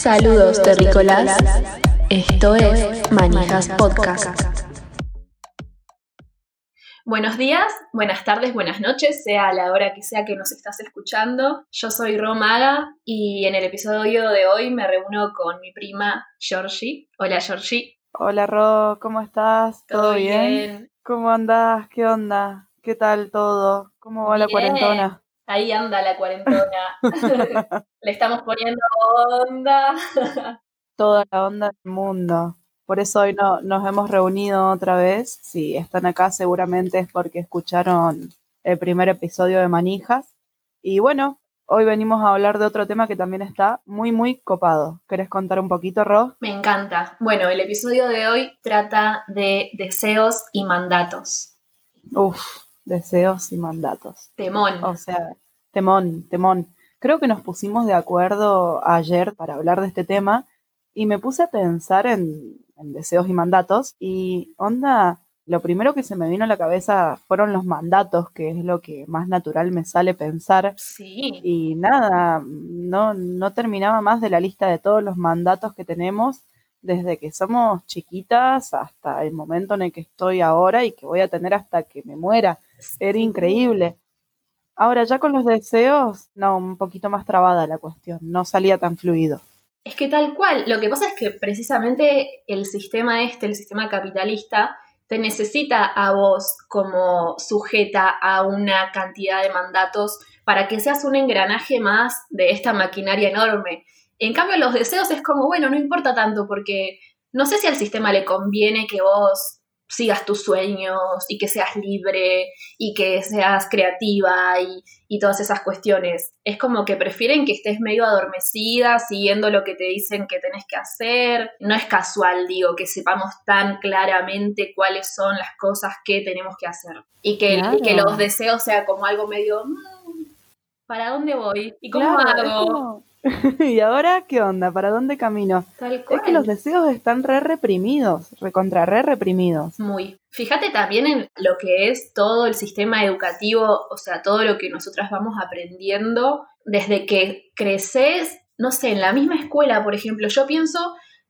Saludos terrícolas. Esto es Manijas Podcast. Buenos días, buenas tardes, buenas noches, sea a la hora que sea que nos estás escuchando. Yo soy Romaga y en el episodio de hoy me reúno con mi prima Georgie. Hola Georgie. Hola Ro, ¿cómo estás? ¿Todo bien? ¿Cómo andás? ¿Qué onda? ¿Qué tal todo? ¿Cómo va la cuarentona? Ahí anda la cuarentona. Le estamos poniendo onda. Toda la onda del mundo. Por eso hoy no, nos hemos reunido otra vez. Si están acá seguramente es porque escucharon el primer episodio de Manijas. Y bueno, hoy venimos a hablar de otro tema que también está muy, muy copado. ¿Querés contar un poquito, Ro? Me encanta. Bueno, el episodio de hoy trata de deseos y mandatos. Uf, deseos y mandatos. Temón. O sea, temón, temón. Creo que nos pusimos de acuerdo ayer para hablar de este tema y me puse a pensar en, en deseos y mandatos y onda, lo primero que se me vino a la cabeza fueron los mandatos, que es lo que más natural me sale pensar. Sí. Y nada, no, no terminaba más de la lista de todos los mandatos que tenemos desde que somos chiquitas hasta el momento en el que estoy ahora y que voy a tener hasta que me muera. Era increíble. Ahora, ya con los deseos, no, un poquito más trabada la cuestión, no salía tan fluido. Es que tal cual, lo que pasa es que precisamente el sistema este, el sistema capitalista, te necesita a vos como sujeta a una cantidad de mandatos para que seas un engranaje más de esta maquinaria enorme. En cambio, los deseos es como, bueno, no importa tanto porque no sé si al sistema le conviene que vos sigas tus sueños y que seas libre y que seas creativa y, y todas esas cuestiones. Es como que prefieren que estés medio adormecida siguiendo lo que te dicen que tenés que hacer. No es casual, digo, que sepamos tan claramente cuáles son las cosas que tenemos que hacer. Y que, Claro. y que los deseos sea como algo medio... "Mm, ¿Para dónde voy? ¿Y cómo Claro, hago? ¿Y ahora qué onda? ¿Para dónde camino? Tal Es que los deseos están re reprimidos, recontra re reprimidos. Muy. Fíjate también en lo que es todo el sistema educativo, o sea, todo lo que nosotras vamos aprendiendo desde que creces, no sé, en la misma escuela, por ejemplo, yo pienso,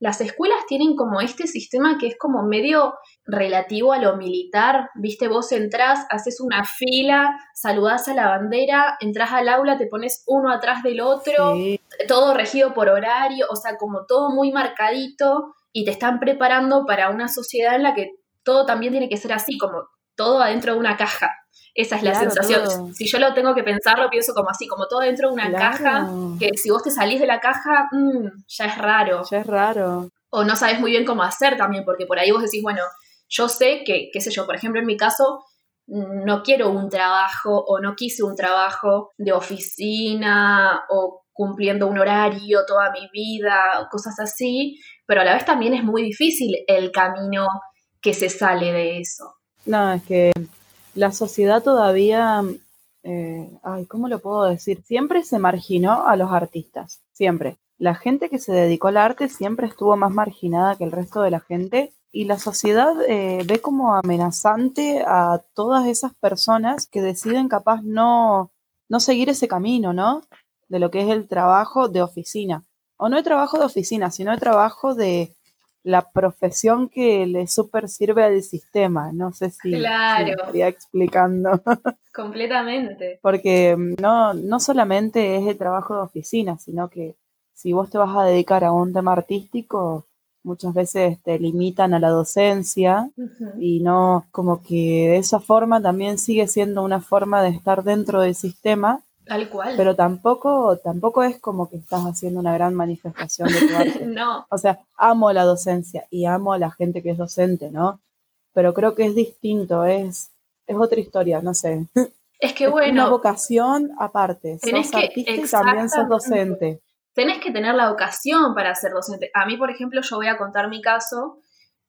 las escuelas tienen como este sistema que es como medio relativo a lo militar, viste, vos entrás, haces una fila, saludás a la bandera, entrás al aula, te pones uno atrás del otro, Sí, todo regido por horario, o sea, como todo muy marcadito y te están preparando para una sociedad en la que todo también tiene que ser así, como todo adentro de una caja. Esa es la Claro, sensación. todo. Si yo lo tengo que pensar, lo pienso como así, como todo dentro de una Claro. caja, que si vos te salís de la caja, mm, ya es raro. ya es raro. O no sabes muy bien cómo hacer también, porque por ahí vos decís, bueno, yo sé que, qué sé yo, por ejemplo, en mi caso, mm, no quiero un trabajo o no quise un trabajo de oficina o cumpliendo un horario toda mi vida, cosas así, pero a la vez también es muy difícil el camino que se sale de eso. No, es que la sociedad todavía, eh, ay, ¿cómo lo puedo decir? Siempre se marginó a los artistas, siempre. La gente que se dedicó al arte siempre estuvo más marginada que el resto de la gente y la sociedad eh, ve como amenazante a todas esas personas que deciden capaz no, no seguir ese camino, ¿no? De lo que es el trabajo de oficina. O no el trabajo de oficina, sino el trabajo de la profesión que le super sirve al sistema. No sé si, Claro. estaría explicando. Completamente. Porque mm, no, no solamente es el trabajo de oficina, sino que si vos te vas a dedicar a un tema artístico, muchas veces te limitan a la docencia y no, como que de esa forma también sigue siendo una forma de estar dentro del sistema, Tal cual. pero tampoco, tampoco es como que estás haciendo una gran manifestación de tu arte. no, O sea, amo la docencia y amo a la gente que es docente, ¿no? Pero creo que es distinto, es, es otra historia, no sé. es que Es una bueno, vocación aparte. Tenés Sos que- y también sos docente. tenés que tener la vocación para ser docente. A mí, por ejemplo, yo voy a contar mi caso.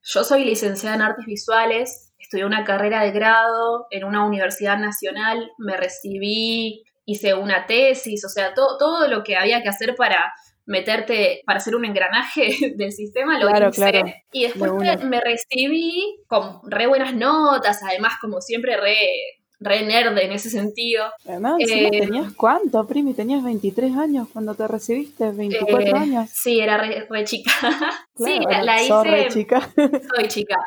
Yo soy licenciada en artes visuales, estudié una carrera de grado en una universidad nacional, me recibí, hice una tesis, o sea, todo, todo lo que había que hacer para meterte, para hacer un engranaje del sistema, lo Claro, hice. claro. Y después De me, recibí con re buenas notas, además, como siempre, re re nerd en ese sentido. Eh, ¿Tenías cuánto, Primi? ¿Tenías 23 años cuando te recibiste? ¿24 eh, años? Sí, era re, chica. sí, la, hice. chica. soy chica.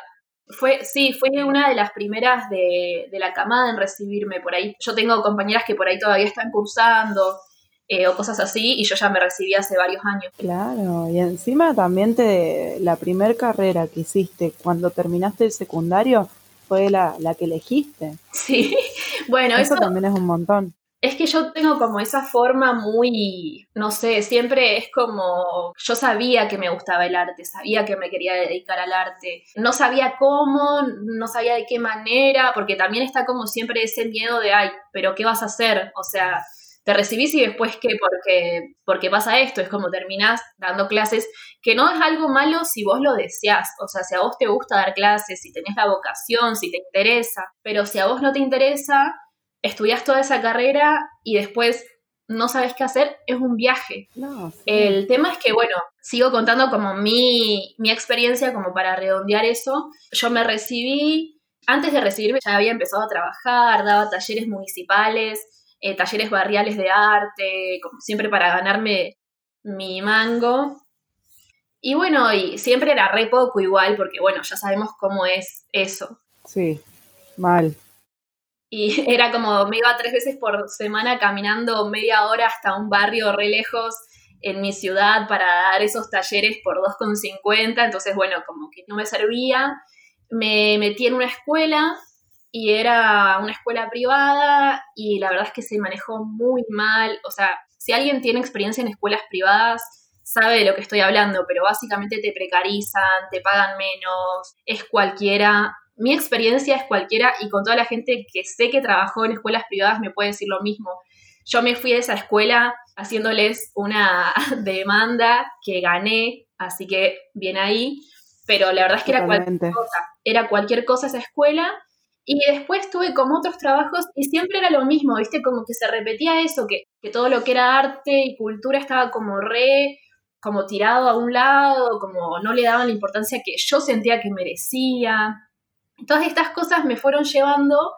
Fue, sí, fue una de las primeras de, de, la camada en recibirme por ahí. Yo tengo compañeras que por ahí todavía están cursando eh, o cosas así y yo ya me recibí hace varios años. Claro, y encima también te, la primer carrera que hiciste cuando terminaste el secundario fue la, la que elegiste. Sí, bueno, eso, también es un montón. Es que yo tengo como esa forma muy, no sé, siempre es como, yo sabía que me gustaba el arte, sabía que me quería dedicar al arte, no sabía cómo, no sabía de qué manera, porque también está como siempre ese miedo de, ay, pero ¿qué vas a hacer? O sea, te recibís y después qué, porque, porque pasa esto, es como terminás dando clases, que no es algo malo si vos lo deseás, o sea, si a vos te gusta dar clases, si tenés la vocación, si te interesa, pero si a vos no te interesa, estudias toda esa carrera y después no sabes qué hacer, es un viaje. El tema es que, bueno, sigo contando como mi, mi experiencia como para redondear eso. Yo me recibí, antes de recibirme ya había empezado a trabajar, daba talleres municipales, eh, talleres barriales de arte, como siempre para ganarme mi mango. Y bueno, y siempre era re poco igual, porque bueno, ya sabemos cómo es eso. Sí, mal. Y era como, me iba tres veces por semana caminando media hora hasta un barrio re lejos en mi ciudad para dar esos talleres por 2,50. Entonces, bueno, como que no me servía. Me metí en una escuela y era una escuela privada y la verdad es que se manejó muy mal. O sea, si alguien tiene experiencia en escuelas privadas, sabe de lo que estoy hablando, pero básicamente te precarizan, te pagan menos, es cualquiera mi experiencia es cualquiera y con toda la gente que sé que trabajó en escuelas privadas me puede decir lo mismo. Yo me fui de esa escuela haciéndoles una demanda que gané, así que bien ahí, pero la verdad es que era cualquier cosa, era cualquier cosa esa escuela. Y después tuve como otros trabajos y siempre era lo mismo, ¿viste? Como que se repetía eso, que, que todo lo que era arte y cultura estaba como re, como tirado a un lado, como no le daban la importancia que yo sentía que merecía. Todas estas cosas me fueron llevando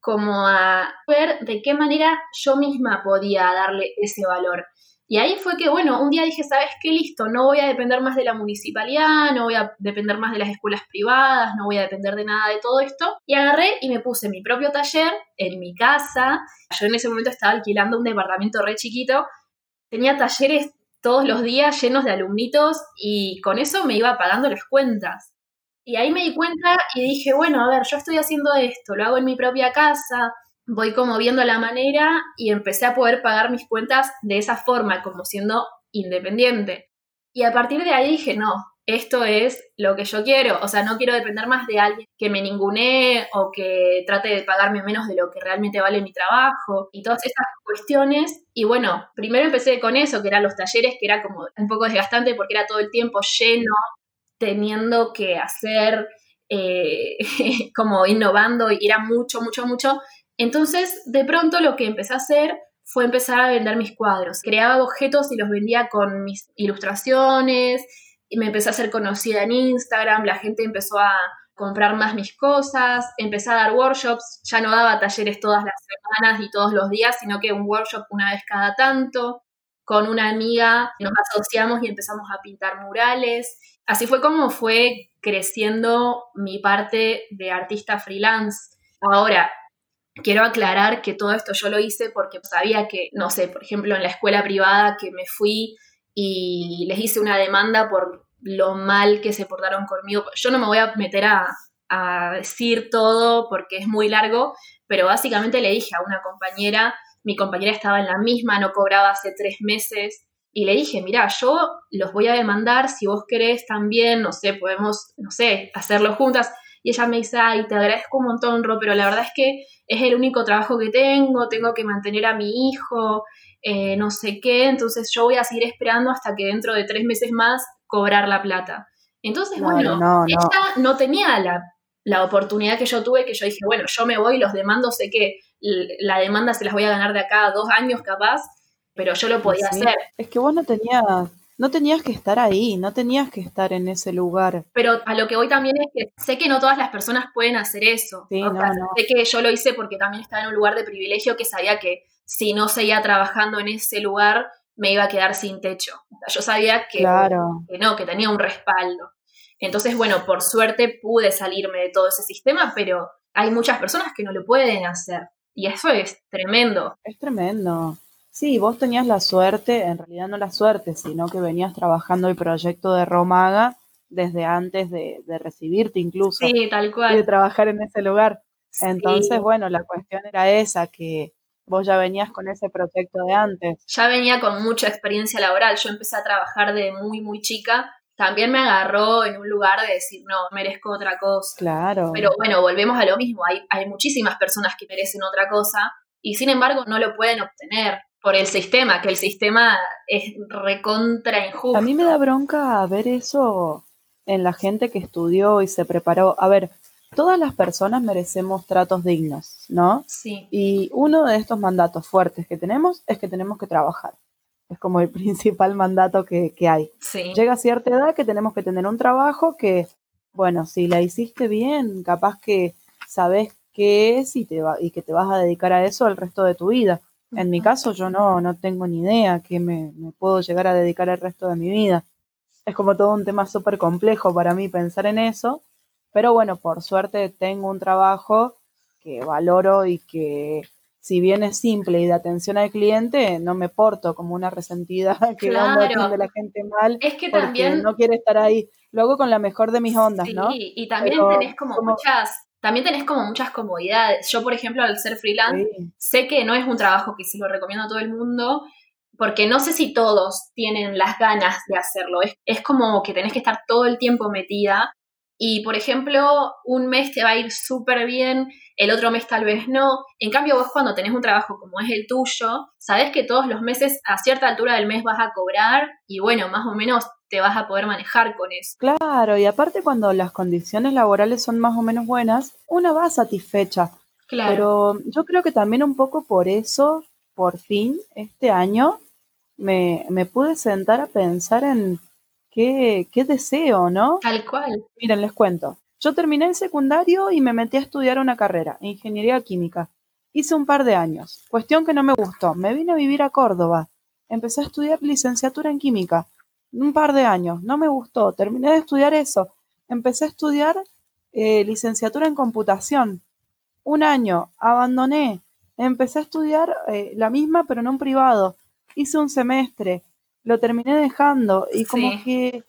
como a ver de qué manera yo misma podía darle ese valor. Y ahí fue que, bueno, un día dije, ¿sabes qué? Listo, no voy a depender más de la municipalidad, no voy a depender más de las escuelas privadas, no voy a depender de nada de todo esto. Y agarré y me puse mi propio taller en mi casa. Yo en ese momento estaba alquilando un departamento re chiquito. Tenía talleres todos los días llenos de alumnitos y con eso me iba pagando las cuentas. Y ahí me di cuenta y dije, bueno, a ver, yo estoy haciendo esto, lo hago en mi propia casa, voy como viendo la manera y empecé a poder pagar mis cuentas de esa forma, como siendo independiente. Y a partir de ahí dije, no, esto es lo que yo quiero, o sea, no quiero depender más de alguien que me ningunee o que trate de pagarme menos de lo que realmente vale mi trabajo y todas estas cuestiones. Y bueno, primero empecé con eso, que eran los talleres, que era como un poco desgastante porque era todo el tiempo lleno teniendo que hacer, eh, como innovando, y era mucho, mucho, mucho. Entonces, de pronto lo que empecé a hacer fue empezar a vender mis cuadros. Creaba objetos y los vendía con mis ilustraciones, y me empecé a ser conocida en Instagram, la gente empezó a comprar más mis cosas, empecé a dar workshops, ya no daba talleres todas las semanas y todos los días, sino que un workshop una vez cada tanto. Con una amiga nos asociamos y empezamos a pintar murales así fue como fue creciendo mi parte de artista freelance. Ahora, quiero aclarar que todo esto yo lo hice porque sabía que, no sé, por ejemplo, en la escuela privada que me fui y les hice una demanda por lo mal que se portaron conmigo. Yo no me voy a meter a, decir todo porque es muy largo, pero básicamente le dije a una compañera, mi compañera estaba en la misma, no cobraba hace tres meses, y le dije, mira, yo los voy a demandar, si vos querés también, no sé, podemos, no sé, hacerlo juntas. Y ella me dice, ay, te agradezco un montón, Ro, pero la verdad es que es el único trabajo que tengo, tengo que mantener a mi hijo, eh, no sé qué, entonces yo voy a seguir esperando hasta que dentro de tres meses más cobrar la plata. Entonces, bueno, ella no tenía la, la, oportunidad que yo tuve, que yo dije, bueno, yo me voy, los demando, sé que la demanda se las voy a ganar de acá a dos años capaz, pero yo lo podía hacer. Es que vos no tenías, no tenías que estar ahí, no tenías que estar en ese lugar. Pero a lo que voy también es que sé que no todas las personas pueden hacer eso. Sí, O no, sea, no. Sé que yo lo hice porque también estaba en un lugar de privilegio que sabía que si no seguía trabajando en ese lugar me iba a quedar sin techo. O sea, yo sabía que, Claro. que no, que tenía un respaldo. Entonces, bueno, por suerte pude salirme de todo ese sistema, pero hay muchas personas que no lo pueden hacer. Y eso es tremendo. Es tremendo. Sí, vos tenías la suerte, en realidad no la suerte, sino que venías trabajando el proyecto de Romaga desde antes de, de recibirte incluso Sí, tal y de cual. trabajar en ese lugar. Entonces, Sí. bueno, la cuestión era esa, que vos ya venías con ese proyecto de antes. ya venía con mucha experiencia laboral. Yo empecé a trabajar de muy, muy chica. También me agarró en un lugar de decir, no, merezco otra cosa. Claro. Pero bueno, volvemos a lo mismo. Hay, hay muchísimas personas que merecen otra cosa y sin embargo no lo pueden obtener por el sistema, que el sistema es recontra injusto. A mí me da bronca ver eso en la gente que estudió y se preparó. A ver, todas las personas merecemos tratos dignos, ¿no? Sí, Y uno de estos mandatos fuertes que tenemos es que tenemos que trabajar. Es como el principal mandato que, que hay. sí. Llega a cierta edad que tenemos que tener un trabajo que, bueno, si la hiciste bien, capaz que sabes qué es y, te va, y que te vas a dedicar a eso el resto de tu vida. En mi caso, yo no, no tengo ni idea que me, me puedo llegar a dedicar el resto de mi vida. Es como todo un tema súper complejo para mí pensar en eso, pero bueno, por suerte tengo un trabajo que valoro y que si bien es simple y de atención al cliente, no me porto como una resentida que Claro. atiende a la gente mal Es que también... no quiere estar ahí. Lo hago con la mejor de mis ondas, Sí, ¿no? y también Pero tenés como, como- muchas, también tenés como muchas comodidades. Yo, por ejemplo, al ser freelance, Sí. sé que no es un trabajo que se lo recomiendo a todo el mundo, porque no sé si todos tienen las ganas de hacerlo. Es, es como que tenés que estar todo el tiempo metida. Y, por ejemplo, un mes te va a ir súper bien, el otro mes tal vez no. En cambio, vos cuando tenés un trabajo como es el tuyo, sabés que todos los meses a cierta altura del mes vas a cobrar y, bueno, más o menos te vas a poder manejar con eso. Claro, y aparte cuando las condiciones laborales son más o menos buenas, una va satisfecha. Claro. Pero yo creo que también un poco por eso, por fin, este año, me, me pude sentar a pensar en qué, qué deseo, ¿no? Tal cual. Miren, les cuento. Yo terminé el secundario y me metí a estudiar una carrera, ingeniería química. Hice un par de años. Cuestión que no me gustó. Me vine a vivir a Córdoba. Empecé a estudiar licenciatura en química. Un par de años. No me gustó. Terminé de estudiar eso. Empecé a estudiar eh, licenciatura en computación. Un año. Abandoné. Empecé a estudiar eh, la misma, pero en un privado. Hice un semestre. Lo terminé dejando. Y como Sí. que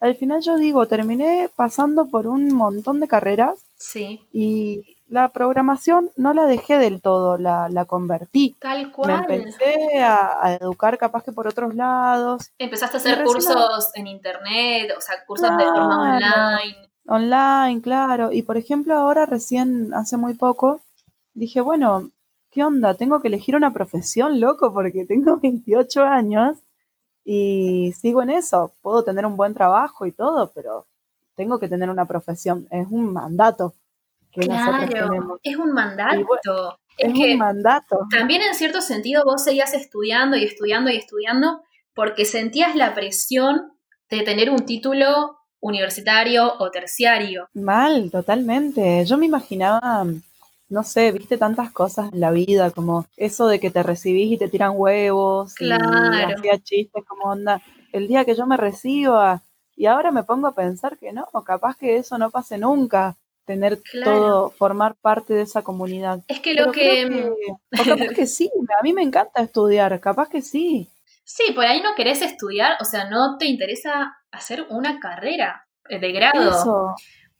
al final yo digo, terminé pasando por un montón de carreras Sí. y la programación no la dejé del todo, la, la convertí. Tal Me cual. empecé a, a educar capaz que por otros lados, Empezaste a hacer cursos en internet, o sea, cursos de forma online. online, claro. Y por ejemplo, ahora recién, hace muy poco, dije, bueno, ¿qué onda? Tengo que elegir una profesión, loco, porque tengo 28 años y sigo en eso. Puedo tener un buen trabajo y todo, pero tengo que tener una profesión. Es un mandato que nosotros Claro, tenemos. es un mandato. Es, Es que un mandato. también en cierto sentido vos seguías estudiando y estudiando y estudiando porque sentías la presión de tener un título universitario o terciario. Mal, totalmente. Yo me imaginaba, no sé, viste tantas cosas en la vida, como eso de que te recibís y te tiran huevos, y Claro. hacía chistes como onda, el día que yo me reciba, y ahora me pongo a pensar que no, capaz que eso no pase nunca, tener Claro. todo, formar parte de esa comunidad. Es que lo Pero que... o capaz que sí, a mí me encanta estudiar, capaz que sí. Sí, por ahí no querés estudiar, o sea, no te interesa hacer una carrera eh, de grado. Eso,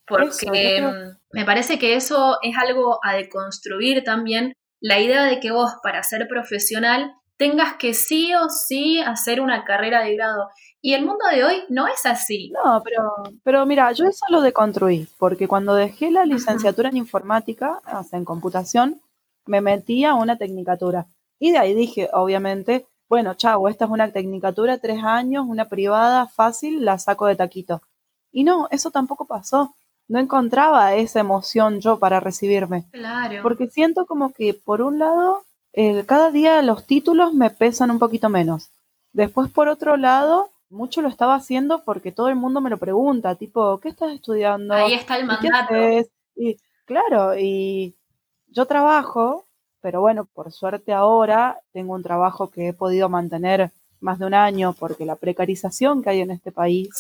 porque Eso, mm, me parece que eso es algo a deconstruir también, la idea de que vos para ser profesional tengas que sí o sí hacer una carrera de grado. Y el mundo de hoy no es así. No, pero, pero mira, yo eso lo deconstruí, porque cuando dejé la licenciatura en informática, o sea, en computación, me metí a una tecnicatura. Y de ahí dije, obviamente, bueno, chavo, esta es una tecnicatura, tres años, una privada, fácil, la saco de taquito. Y no, eso tampoco pasó. No encontraba esa emoción yo para recibirme. Claro. Porque siento como que, por un lado, eh, cada día los títulos me pesan un poquito menos. Después, por otro lado, mucho lo estaba haciendo porque todo el mundo me lo pregunta, tipo, ¿qué estás estudiando? Ahí está el mandato. Y claro, y yo trabajo, pero bueno, por suerte ahora tengo un trabajo que he podido mantener más de un año porque la precarización que hay en este país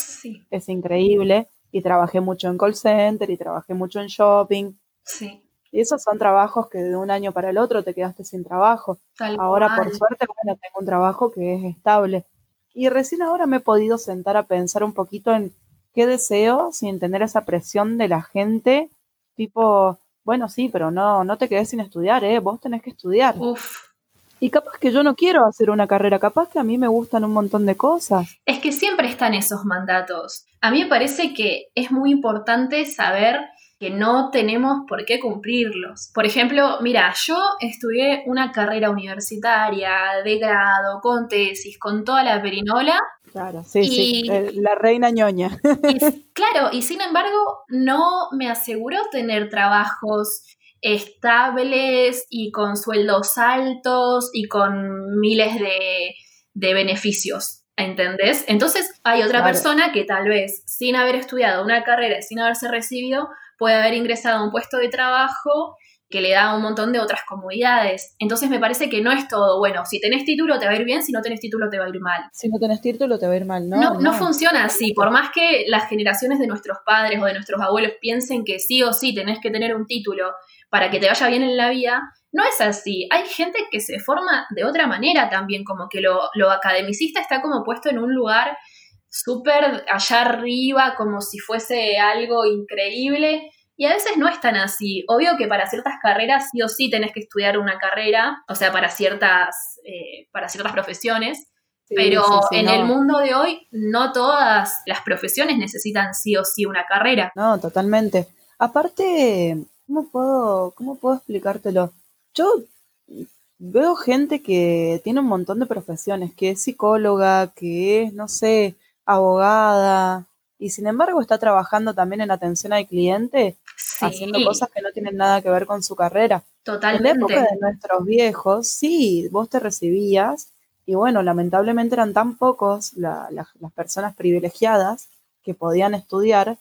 es increíble y trabajé mucho en call center y trabajé mucho en shopping. Sí. Y esos son trabajos que de un año para el otro te quedaste sin trabajo. ahora, por suerte, bueno, tengo un trabajo que es estable. Y recién ahora me he podido sentar a pensar un poquito en qué deseo sin tener esa presión de la gente, tipo, bueno, sí, pero no, no te quedes sin estudiar, ¿eh? Vos tenés que estudiar. Uf. Y capaz que yo no quiero hacer una carrera, capaz que a mí me gustan un montón de cosas. Es que están esos mandatos. A mí me parece que es muy importante saber que no tenemos por qué cumplirlos. Por ejemplo, mira, yo estudié una carrera universitaria de grado, con tesis, con toda la perinola. Claro, sí, sí, la reina ñoña. claro, y sin embargo no me aseguró tener trabajos estables y con sueldos altos y con miles de, beneficios. ¿Entendés? Entonces hay otra persona que tal vez sin haber estudiado una carrera y sin haberse recibido puede haber ingresado a un puesto de trabajo que le da un montón de otras comodidades. Entonces me parece que no es todo, bueno, si tenés título te va a ir bien, si no tenés título te va a ir mal. Si no tenés título te va a ir mal, ¿no? No, no, funciona así, por más que las generaciones de nuestros padres o de nuestros abuelos piensen que sí o sí tenés que tener un título para que te vaya bien en la vida, no es así. Hay gente que se forma de otra manera también, como que lo, lo academicista está como puesto en un lugar súper allá arriba, como si fuese algo increíble. Y a veces no es tan así. Obvio que para ciertas carreras sí o sí tenés que estudiar una carrera, o sea, para ciertas, eh, para ciertas profesiones. pero en el mundo de hoy no todas las profesiones necesitan sí o sí una carrera. No, totalmente. Aparte, ¿cómo puedo, cómo puedo explicártelo? Yo veo gente que tiene un montón de profesiones, que es psicóloga, que es, no sé, abogada, y sin embargo está trabajando también en atención al cliente, haciendo cosas que no tienen nada que ver con su carrera. Totalmente. En la época de nuestros viejos, sí, vos te recibías, y bueno, lamentablemente eran tan pocos las personas privilegiadas que podían estudiar,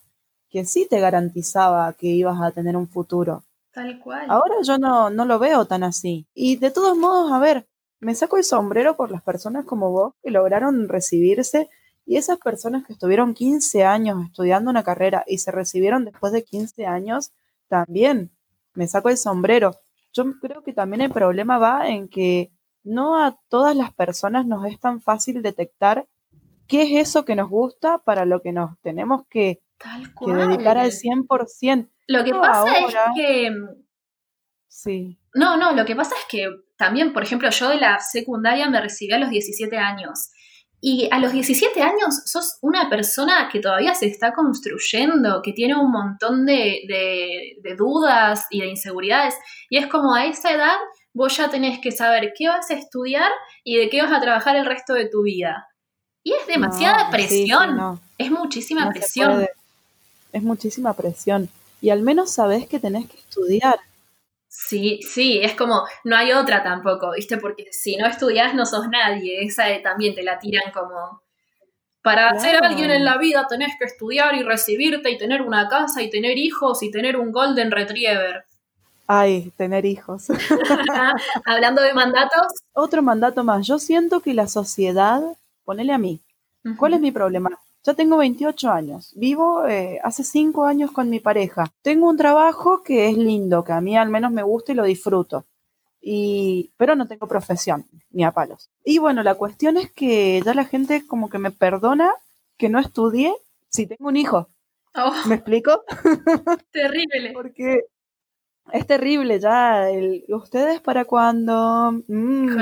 que sí te garantizaba que ibas a tener un futuro. Tal cual. Ahora yo no, no lo veo tan así. Y de todos modos, a ver, me saco el sombrero por las personas como vos que lograron recibirse y esas personas que estuvieron 15 años estudiando una carrera y se recibieron después de 15 años, también me saco el sombrero. Yo creo que también el problema va en que no a todas las personas nos es tan fácil detectar qué es eso que nos gusta para lo que nos tenemos que, dedicar al 100%. Lo que pasa es que... Sí. No, no, lo que pasa es que también, por ejemplo, yo de la secundaria me recibí a los 17 años y a los 17 años sos una persona que todavía se está construyendo, que tiene un montón de, dudas y de inseguridades. Y es como a esa edad vos ya tenés que saber qué vas a estudiar y de qué vas a trabajar el resto de tu vida. Y es demasiada presión. Es muchísima presión. Es muchísima presión. Y al menos sabés que tenés que estudiar. Sí, sí, es como, no hay otra tampoco, ¿viste? Porque si no estudias no sos nadie, esa también te la tiran como... Para ser alguien en la vida tenés que estudiar y recibirte y tener una casa y tener hijos y tener un golden retriever. Ay, tener hijos. Hablando de mandatos. Otro mandato más. Yo siento que la sociedad, ponele a mí, ¿cuál es mi problema? Ya tengo 28 años, vivo eh, hace 5 años con mi pareja. Tengo un trabajo que es lindo, que a mí al menos me gusta y lo disfruto. Y, pero no tengo profesión, ni a palos. Y bueno, la cuestión es que ya la gente como que me perdona que no estudie si tengo un hijo. Oh. ¿Me explico? Terrible. Porque es terrible ya. ¿Ustedes para cuando mm,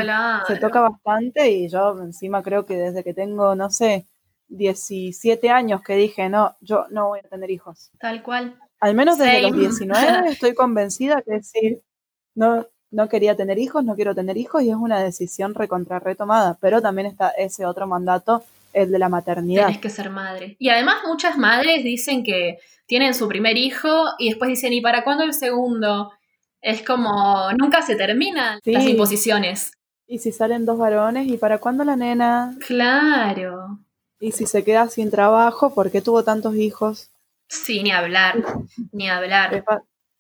se toca bastante y yo encima creo que desde que tengo, no sé, 17 años que dije, no, yo no voy a tener hijos. Tal cual. Al menos desde los 19 estoy convencida que decir, no, no quería tener hijos, no quiero tener hijos y es una decisión recontra retomada. Pero también está ese otro mandato, el de la maternidad. Tienes que ser madre. Y además muchas madres dicen que tienen su primer hijo y después dicen, ¿y para cuándo el segundo? Es como, nunca se terminan las imposiciones. Y si salen dos varones, ¿y para cuándo la nena? Claro. Y si se queda sin trabajo, ¿por qué tuvo tantos hijos? Sí, ni hablar, ni hablar. Es,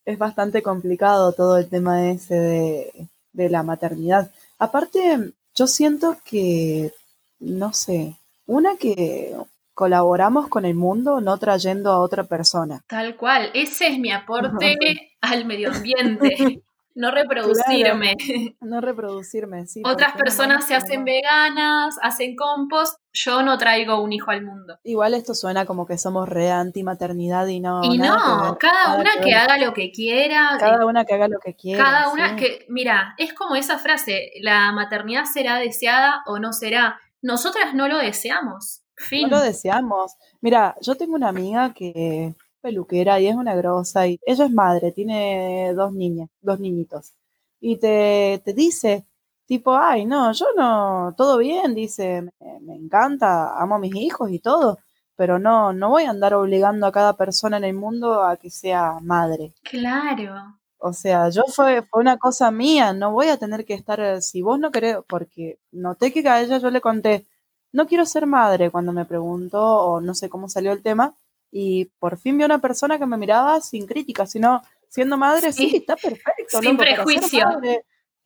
es bastante complicado todo el tema ese de, de la maternidad. Aparte, yo siento que, no sé, una que colaboramos con el mundo no trayendo a otra persona. Tal cual, ese es mi aporte al medio ambiente. No reproducirme. no reproducirme, sí. Otras personas se hacen veganas, hacen compost, yo no traigo un hijo al mundo. Igual esto suena como que somos re anti-maternidad y no. Y no, cada una que, haga lo que quiera. Cada una que haga lo que quiera. Cada una que, mira, es como esa frase, la maternidad será deseada o no será. Nosotras no lo deseamos. Fin. No lo deseamos. Mira, yo tengo una amiga que peluquera y es una grosa y ella es madre, tiene dos niñas, dos niñitos. Y te, te dice, tipo, ay, no, yo no, todo bien, dice, me, encanta, amo a mis hijos y todo, pero no, no voy a andar obligando a cada persona en el mundo a que sea madre. Claro. O sea, yo fue, fue una cosa mía, no voy a tener que estar, si vos no querés, porque noté que a ella yo le conté, no quiero ser madre cuando me preguntó, o no sé cómo salió el tema, y por fin vi una persona que me miraba sin crítica, sino siendo madre, sí, está perfecto. Sin prejuicio.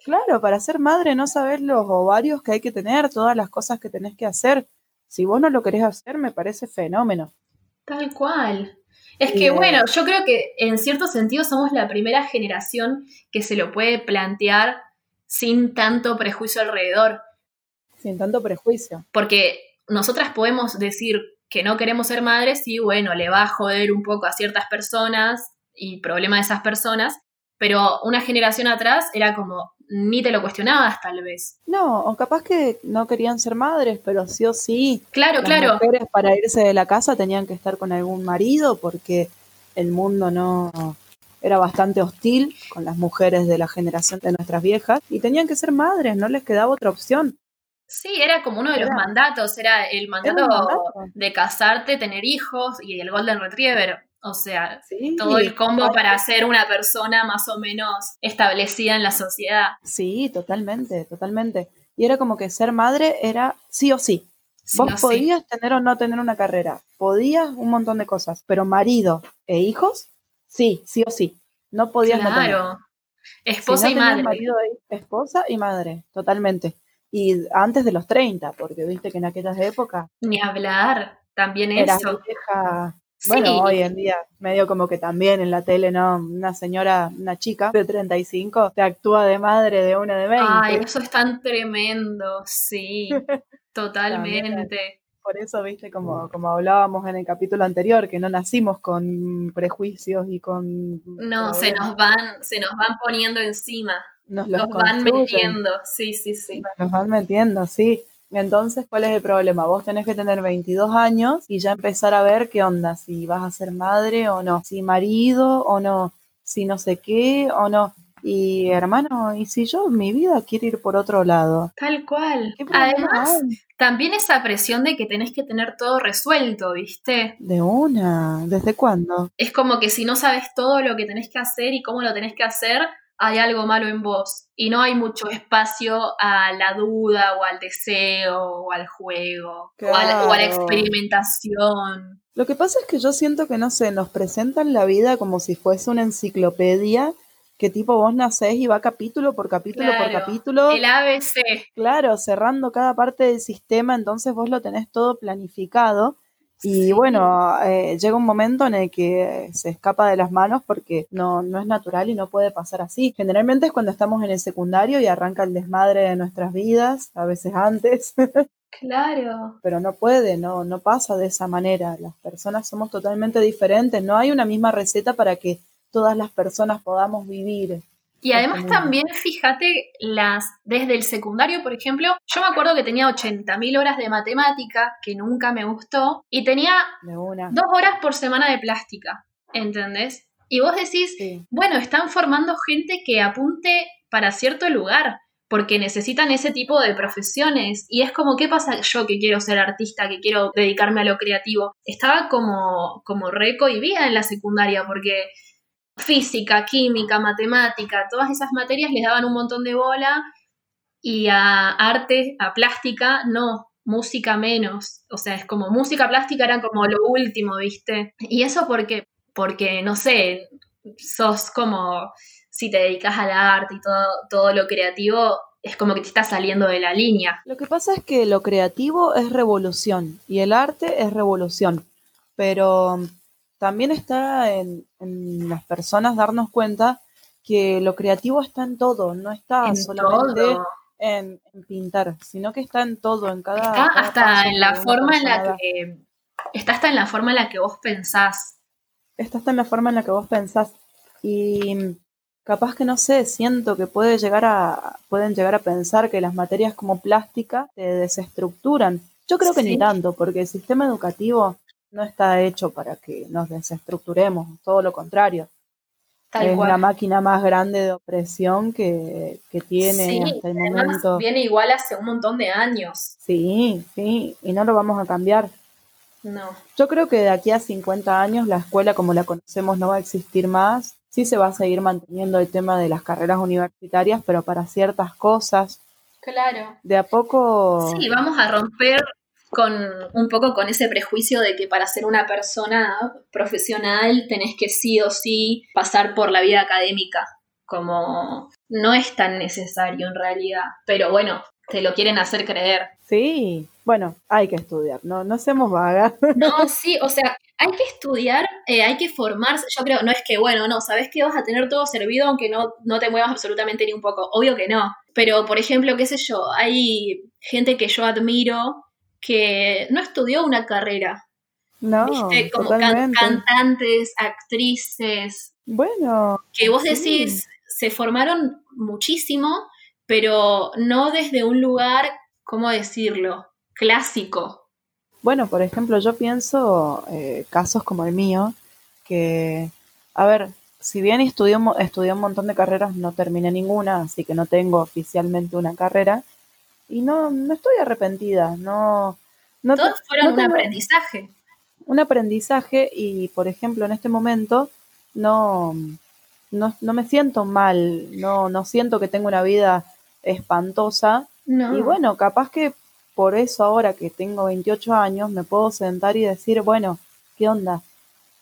claro, para ser madre no sabes los ovarios que hay que tener, todas las cosas que tenés que hacer. Si vos no lo querés hacer, me parece fenómeno. Tal cual. Es que bueno, yo creo que en cierto sentido somos la primera generación que se lo puede plantear sin tanto prejuicio alrededor. Sin tanto prejuicio. Porque nosotras podemos decir, que no queremos ser madres y bueno, le va a joder un poco a ciertas personas y problema de esas personas, pero una generación atrás era como, ni te lo cuestionabas tal vez. No, o capaz que no querían ser madres, pero sí o sí. Claro, las claro. Mujeres para irse de la casa tenían que estar con algún marido porque el mundo no era bastante hostil con las mujeres de la generación de nuestras viejas y tenían que ser madres, no les quedaba otra opción. Sí, era como uno de los mandatos, era el mandato, de casarte, tener hijos y el Golden Retriever. O sea, todo el combo para ser una persona más o menos establecida en la sociedad. Sí, totalmente, totalmente. Y era como que ser madre era sí o sí. Vos podías tener o no tener una carrera, podías un montón de cosas, pero marido e hijos, sí, sí o sí. No podías claro. Esposa y madre. Marido, e esposa y madre, totalmente y antes de los 30, porque viste que en aquellas épocas... Ni hablar, también eso. Vieja, Bueno, hoy en día, medio como que también en la tele, ¿no? Una señora, una chica de 35, te actúa de madre de una de 20. Ay, eso es tan tremendo, sí, totalmente. Por eso, viste, como, como hablábamos en el capítulo anterior, que no nacimos con prejuicios y con... No, se nos van, se nos van poniendo encima nos los, van metiendo, sí, sí, sí. Nos van metiendo, sí. Entonces, ¿cuál es el problema? Vos tenés que tener 22 años y ya empezar a ver qué onda, si vas a ser madre o no, si marido o no, si no sé qué o no. Y hermano, ¿y si yo mi vida quiere ir por otro lado? Tal cual. Además, también esa presión de que tenés que tener todo resuelto, ¿viste? De una, ¿desde cuándo? Es como que si no sabes todo lo que tenés que hacer y cómo lo tenés que hacer, hay algo malo en vos y no hay mucho espacio a la duda o al deseo o al juego o, a la, experimentación. Lo que pasa es que yo siento que, no sé, nos presentan la vida como si fuese una enciclopedia que tipo vos nacés y va capítulo por capítulo por capítulo. El ABC. Claro, cerrando cada parte del sistema, entonces vos lo tenés todo planificado y bueno, eh, llega un momento en el que se escapa de las manos porque no, no es natural y no puede pasar así. Generalmente es cuando estamos en el secundario y arranca el desmadre de nuestras vidas, a veces antes. Claro. Pero no puede, no, no pasa de esa manera. Las personas somos totalmente diferentes. No hay una misma receta para que todas las personas podamos vivir y además también, fíjate, las desde el secundario, por ejemplo, yo me acuerdo que tenía 80.000 horas de matemática, que nunca me gustó, y tenía dos horas por semana de plástica, ¿entendés? Y vos decís, bueno, están formando gente que apunte para cierto lugar, porque necesitan ese tipo de profesiones. Y es como, ¿qué pasa yo que quiero ser artista, que quiero dedicarme a lo creativo? Estaba como, como re cohibida en la secundaria, porque física, química, matemática, todas esas materias les daban un montón de bola y a arte, a plástica, no. música menos. O sea, es como música plástica era como lo último, ¿viste? Y eso porque, porque no sé, sos como, si te dedicas al arte y todo, todo lo creativo, es como que te está saliendo de la línea. Lo que pasa es que lo creativo es revolución y el arte es revolución, pero también está en, las personas darnos cuenta que lo creativo está en todo, no está solamente en, pintar, sino que está en todo, en cada... Está hasta en la forma en la que... Está hasta en la forma en la que vos pensás. Está hasta en la forma en la que vos pensás. Y capaz que no sé, siento que puede llegar a, pueden llegar a pensar que las materias como plástica te desestructuran. Yo creo que ni tanto, porque el sistema educativo no está hecho para que nos desestructuremos, todo lo contrario. es la máquina más grande de opresión que, tiene hasta el momento. Viene igual hace un montón de años. Sí, sí, y no lo vamos a cambiar. No. Yo creo que de aquí a 50 años la escuela como la conocemos no va a existir más sí se va a seguir manteniendo el tema de las carreras universitarias, pero para ciertas cosas. Claro. De a poco. Sí, vamos a romper con un poco con ese prejuicio de que para ser una persona profesional tenés que sí o sí pasar por la vida académica, como no es tan necesario en realidad, pero bueno, te lo quieren hacer creer. Sí, bueno, hay que estudiar, no, no seamos vagas. No, sí, o sea, hay que estudiar, eh, hay que formarse. Yo creo, no es que, bueno, no, sabes que vas a tener todo servido aunque no, no te muevas absolutamente ni un poco. Obvio que no. Pero, por ejemplo, qué sé yo, hay gente que yo admiro que no estudió una carrera. No, Como cantantes, actrices. Bueno. Que vos decís, se formaron muchísimo, pero no desde un lugar, ¿cómo decirlo? Clásico. Bueno, por ejemplo, yo pienso eh, casos como el mío, que, a ver, si bien estudié, estudié un montón de carreras, no terminé ninguna, así que no tengo oficialmente una carrera, y no, no estoy arrepentida, no... no Todos fueron un aprendizaje. Un aprendizaje y, por ejemplo, en este momento no, no, no me siento mal, no, no siento que tengo una vida espantosa. Y bueno, capaz que por eso ahora que tengo 28 años me puedo sentar y decir, bueno, ¿qué onda?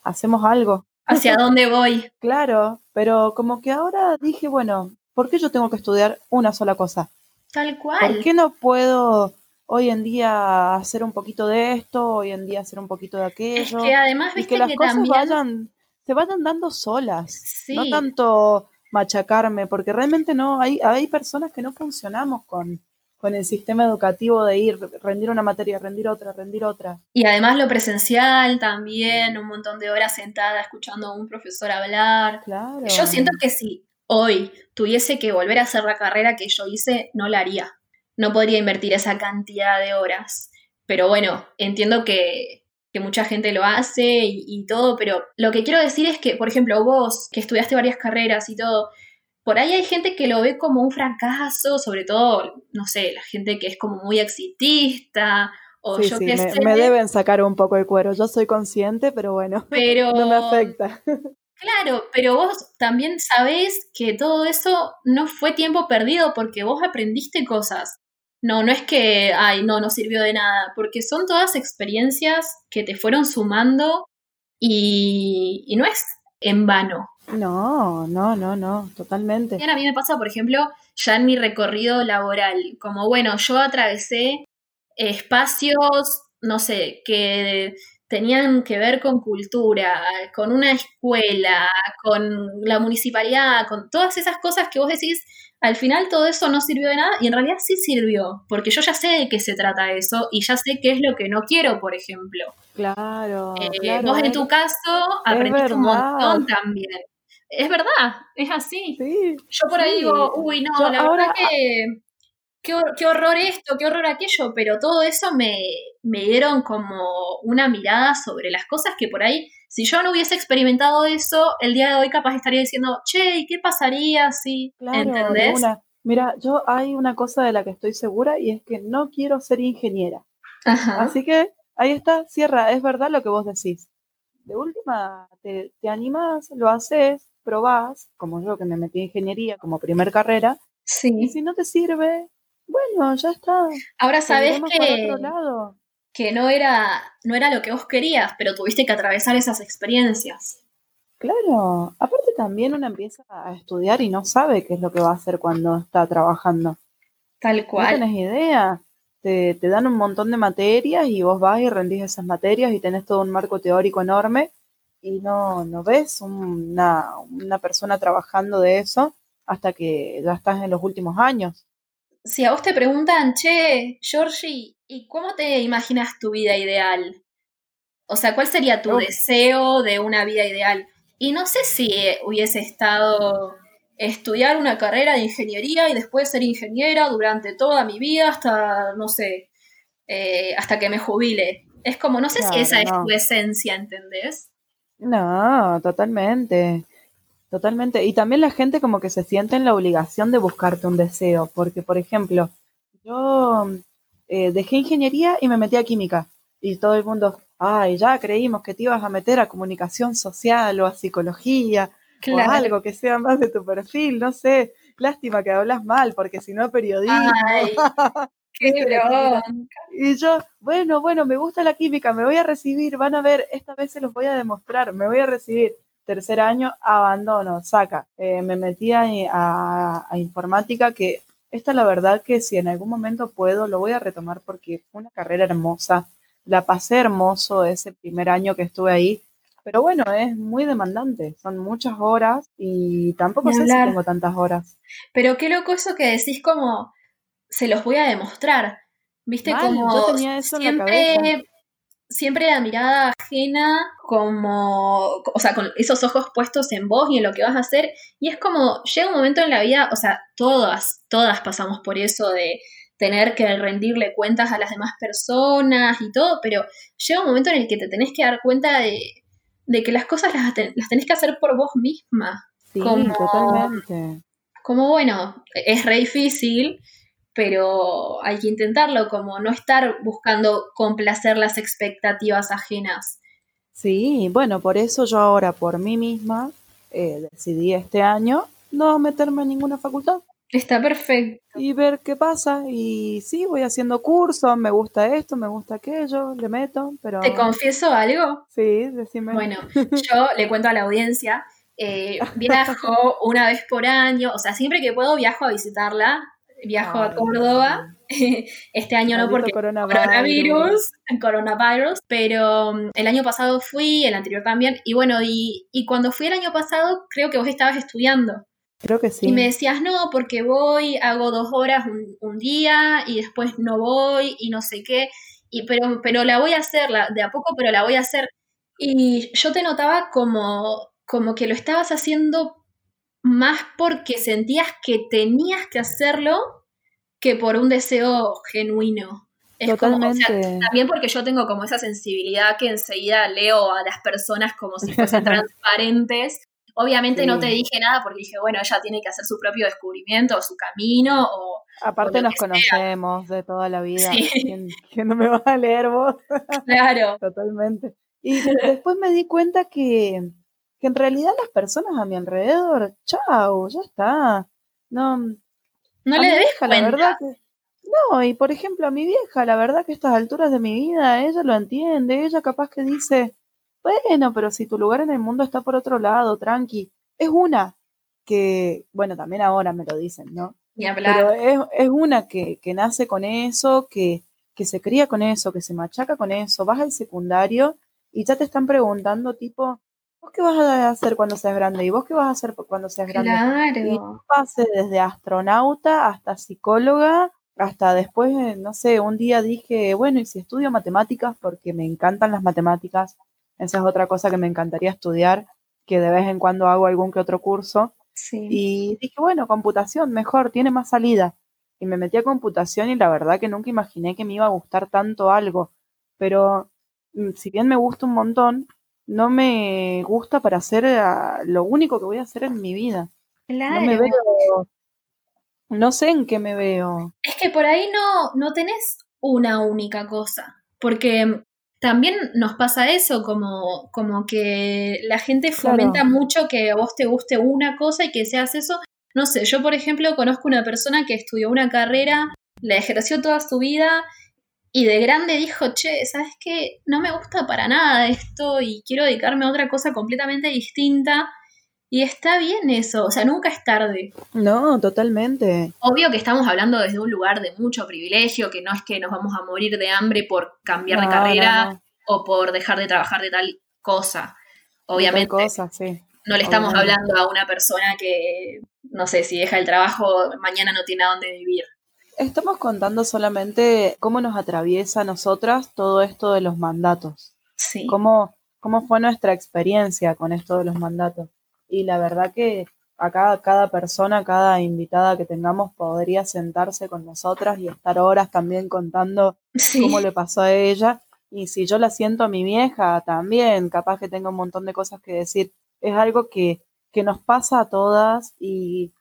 ¿Hacemos algo? ¿Hacia dónde voy? Claro, pero como que ahora dije, bueno, ¿por qué yo tengo que estudiar una sola cosa? Tal cual. ¿Por qué no puedo hoy en día hacer un poquito de esto, hoy en día hacer un poquito de aquello? Es que además, viste que las cosas vayan, se vayan dando solas. Sí. No tanto machacarme, porque realmente no, hay, hay personas que no funcionamos con, con el sistema educativo de ir, rendir una materia, rendir otra, rendir otra. Y además lo presencial también, un montón de horas sentada escuchando a un profesor hablar. Claro. Yo siento que si hoy tuviese que volver a hacer la carrera que yo hice, no la haría. No podría invertir esa cantidad de horas. Pero bueno, entiendo que, que mucha gente lo hace y, y todo, pero lo que quiero decir es que, por ejemplo, vos, que estudiaste varias carreras y todo, por ahí hay gente que lo ve como un fracaso, sobre todo, no sé, la gente que es como muy exitista o yo sí, me, sé. me deben sacar un poco de cuero. Yo soy consciente, pero bueno, pero, no me afecta. Claro, pero vos también sabés que todo eso no fue tiempo perdido porque vos aprendiste cosas. No, no es que, ay, no, no sirvió de nada, porque son todas experiencias que te fueron sumando y, y no es en vano. No, no, no, no, totalmente. Y a mí me pasa, por ejemplo, ya en mi recorrido laboral, como bueno, yo atravesé espacios, no sé, que tenían que ver con cultura, con una escuela, con la municipalidad, con todas esas cosas que vos decís, al final todo eso no sirvió de nada y en realidad sí sirvió, porque yo ya sé de qué se trata eso y ya sé qué es lo que no quiero, por ejemplo. Claro. Eh, claro, vos en tu caso aprendiste un montón también. Es verdad, es así. Sí, Yo por ahí digo, uy, no, Yo la ahora- verdad que qué, qué horror esto, qué horror aquello, pero todo eso me, me dieron como una mirada sobre las cosas que por ahí, si yo no hubiese experimentado eso, el día de hoy capaz estaría diciendo, che, ¿y qué pasaría si? Claro, ¿Entendés? una. Mira, yo hay una cosa de la que estoy segura y es que no quiero ser ingeniera. Ajá. Así que ahí está, cierra, es verdad lo que vos decís. De última, te, te animás, lo haces, probás, como yo que me metí en ingeniería como primer carrera, y Sí. si no te sirve, bueno, ya está. Ahora sabes que, que no, era, no era lo que vos querías, pero tuviste que atravesar esas experiencias. Claro, aparte también uno empieza a estudiar y no sabe qué es lo que va a hacer cuando está trabajando. Tal No cual. tenés idea. Te, te dan un montón de materias y vos vas y rendís esas materias y tenés todo un marco teórico enorme y no, no ves una, una persona trabajando de eso hasta que ya estás en los últimos años. Si a vos te preguntan, che, Georgie, ¿y cómo te imaginas tu vida ideal? O sea, ¿cuál sería tu deseo de una vida ideal? Y no sé si eh, hubiese estado estudiar una carrera de ingeniería y después ser ingeniera durante toda mi vida hasta, no sé, eh, hasta que me jubile. Es como, no sé Claro, si esa es tu esencia, ¿entendés? No, totalmente, totalmente. Y también la gente como que se siente en la obligación de buscarte un deseo, porque por ejemplo, yo eh, dejé ingeniería y me metí a química y todo el mundo, ay, ya creímos que te ibas a meter a comunicación social o a psicología o a algo que sea más de tu perfil, no sé. Lástima que hablas mal, porque si no periodismo. Ay, qué. Y yo, bueno, bueno, me gusta la química, me voy a recibir, van a ver, esta vez se los voy a demostrar, me voy a recibir. Tercer año, abandono, saca. Eh, me metí a, a- a informática, que esta la verdad que si en algún momento puedo, lo voy a retomar porque fue una carrera hermosa. La pasé hermoso ese primer año que estuve ahí, pero bueno, es muy demandante, son muchas horas y tampoco sé si tengo tantas horas. Pero qué loco eso que decís como se los voy a demostrar. Viste Mal, como yo tenía eso en la siempre, la mirada ajena, como, o sea, con esos ojos puestos en vos y en lo que vas a hacer. Y es como, llega un momento en la vida, o sea, todas, todas pasamos por eso de tener que rendirle cuentas a las demás personas y todo, pero llega un momento en el que te tenés que dar cuenta de, de que las cosas las, ten- las tenés que hacer por vos misma. Sí, como- totalmente. como bueno, es re difícil, pero hay que intentarlo, como no estar buscando complacer las expectativas ajenas. Sí, bueno, por eso yo ahora por mí misma eh, decidí este año no meterme en ninguna facultad Está perfecto. y ver qué pasa. Y sí, voy haciendo cursos, me gusta esto, me gusta aquello, le meto, pero ¿Te confieso algo? sí, decime. Bueno, yo le cuento a la audiencia, eh, viajo una vez por año, o sea, siempre que puedo viajo a visitarla, viajo a Córdoba, este año no porque coronavirus. coronavirus, coronavirus, pero mm, el año pasado fui, el anterior también, y bueno, y, y cuando fui el año pasado, creo que vos estabas estudiando, Creo que sí. y me decías, no, porque voy, hago dos horas un, un día, y después no voy, y no sé qué, y, pero, pero la voy a hacer, la, de a poco, pero la voy a hacer. Y yo te notaba como, como que lo estabas haciendo más porque sentías que tenías que hacerlo que por un deseo genuino. Es como, o sea, Totalmente. también porque yo tengo como esa sensibilidad que enseguida leo a las personas como si fuesen transparentes. Obviamente no te dije nada porque dije, bueno, ella tiene que hacer su propio descubrimiento o su camino o Aparte o nos sea. conocemos de toda la vida. Sí. ¿Quién, quién no me va a leer vos? claro. Totalmente. Y después me di cuenta que, que en realidad las personas a mi alrededor, chao, ya está. No, No a le vieja, la verdad que. No, y por ejemplo, a mi vieja, la verdad que a estas alturas de mi vida, ella lo entiende, ella capaz que dice, bueno, pero si tu lugar en el mundo está por otro lado, tranqui. Es una que, bueno, también ahora me lo dicen, ¿no? Ni hablar. Pero es, es una que, que nace con eso, que, que se cría con eso, que se machaca con eso, vas al secundario y ya te están preguntando tipo, ¿vos qué vas a hacer cuando seas grande? ¿Y vos qué vas a hacer cuando seas grande? Y Claro. pasé desde astronauta hasta psicóloga, hasta después, eh, no sé, un día dije, bueno, ¿y si estudio matemáticas? Porque me encantan las matemáticas. Esa es otra cosa que me encantaría estudiar, que de vez en cuando hago algún que otro curso. Sí. Y dije, bueno, computación, mejor, tiene más salida. Y me metí a computación y la verdad que nunca imaginé que me iba a gustar tanto algo. Pero mm, si bien me gusta un montón, no me gusta para hacer ah, lo único que voy a hacer en mi vida. Claro. No me veo, no sé en qué me veo. Es que por ahí no, no tenés una única cosa, porque también nos pasa eso, como, como que la gente Claro. fomenta mucho que a vos te guste una cosa y que seas eso. No sé, yo por ejemplo conozco una persona que estudió una carrera la ejerció toda su vida y de grande dijo, che, ¿sabes qué? No me gusta para nada esto y quiero dedicarme a otra cosa completamente distinta. Y está bien eso, o sea, nunca es tarde. No, totalmente. Obvio que estamos hablando desde un lugar de mucho privilegio, que no es que nos vamos a morir de hambre por cambiar de carrera o por dejar de trabajar de tal cosa. Obviamente. Cosa, sí. No le estamos hablando a una persona que, no sé, si deja el trabajo, mañana no tiene a dónde vivir. Estamos contando solamente cómo nos atraviesa a nosotras todo esto de los mandatos. Sí. Cómo, cómo fue nuestra experiencia con esto de los mandatos y la verdad que acá cada persona, cada invitada que tengamos podría sentarse con nosotras y estar horas también contando cómo le pasó a ella. Y si yo la siento a mi vieja también, capaz que tengo un montón de cosas que decir. Es algo que, que nos pasa a todas y,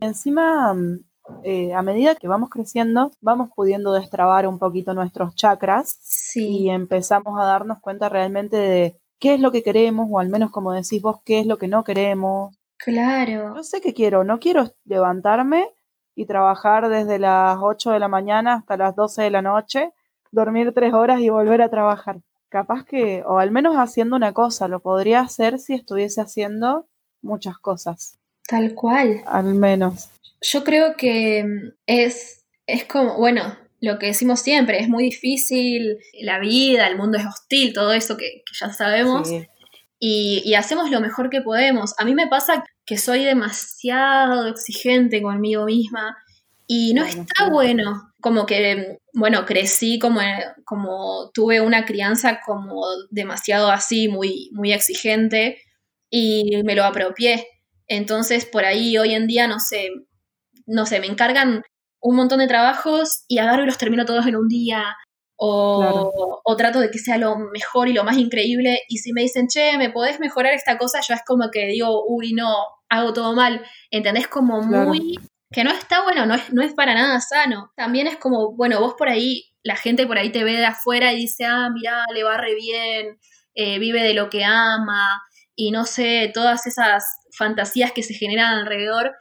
encima mm, eh, a medida que vamos creciendo, vamos pudiendo destrabar un poquito nuestros chakras y empezamos a darnos cuenta realmente de qué es lo que queremos, o al menos como decís vos, qué es lo que no queremos. Claro. Yo sé que quiero, no quiero levantarme y trabajar desde las 8 de la mañana hasta las 12 de la noche, dormir tres horas y volver a trabajar. Capaz que, o al menos haciendo una cosa, lo podría hacer si estuviese haciendo muchas cosas. Tal cual. Al menos. Yo creo que es, es como, bueno, lo que decimos siempre, es muy difícil, la vida, el mundo es hostil, todo eso que, ya sabemos. Y, hacemos lo mejor que podemos. A mí me pasa que soy demasiado exigente conmigo misma y no está bueno. Como que, bueno, crecí como, como tuve una crianza como demasiado así, muy, muy exigente y me lo apropié. Entonces, por ahí hoy en día, no sé, no sé, me encargan un montón de trabajos y agarro y los termino todos en un día. O, o, trato de que sea lo mejor y lo más increíble. Y si me dicen, che, ¿me podés mejorar esta cosa? Yo es como que digo, uy, no, hago todo mal. ¿Entendés? Como muy. que no está bueno, no es, no es para nada sano. También es como, bueno, vos por ahí, la gente por ahí te ve de afuera y dice, ah, mirá, le va re bien, eh, vive de lo que ama. Y no sé, todas esas fantasías que se generan alrededor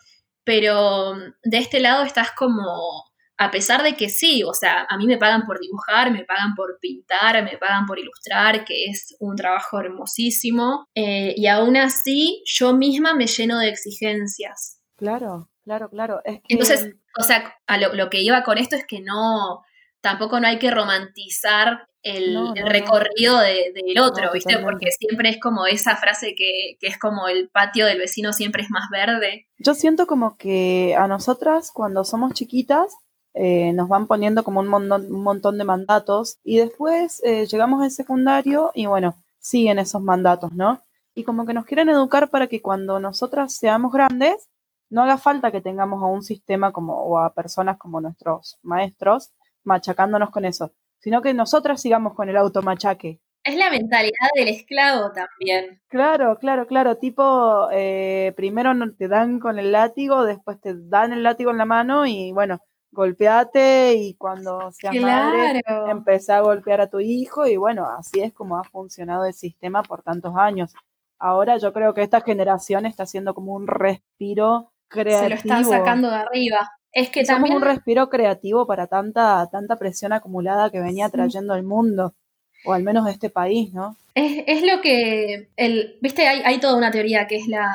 pero de este lado estás como, a pesar de que sí, o sea, a mí me pagan por dibujar, me pagan por pintar, me pagan por ilustrar, que es un trabajo hermosísimo, eh, y aún así yo misma me lleno de exigencias. Claro, claro, claro. Entonces, o sea, a lo, lo que iba con esto es que no, tampoco no hay que romantizar el, recorrido del otro, ¿viste? Porque siempre es como esa frase que, es como el patio del vecino siempre es más verde. Yo siento como que a nosotras cuando somos chiquitas eh, nos van poniendo como un montón, un montón de mandatos y después eh, llegamos al secundario y bueno, siguen esos mandatos, ¿no? Y como que nos quieren educar para que cuando nosotras seamos grandes, no haga falta que tengamos a un sistema como, o a personas como nuestros maestros machacándonos con eso, sino que nosotras sigamos con el automachaque. Es la mentalidad del esclavo también. Claro, claro, claro. Tipo, eh, primero te dan con el látigo, después te dan el látigo en la mano y bueno, golpeate y cuando seas madre empezá a golpear a tu hijo y bueno, así es como ha funcionado el sistema por tantos años. Ahora yo creo que esta generación está haciendo como un respiro creativo. Se lo están sacando de arriba. Es que Somos un respiro creativo para tanta, tanta presión acumulada que venía trayendo el mundo, o al menos este país, ¿no? Es, lo que, el, viste, hay, hay toda una teoría que es la,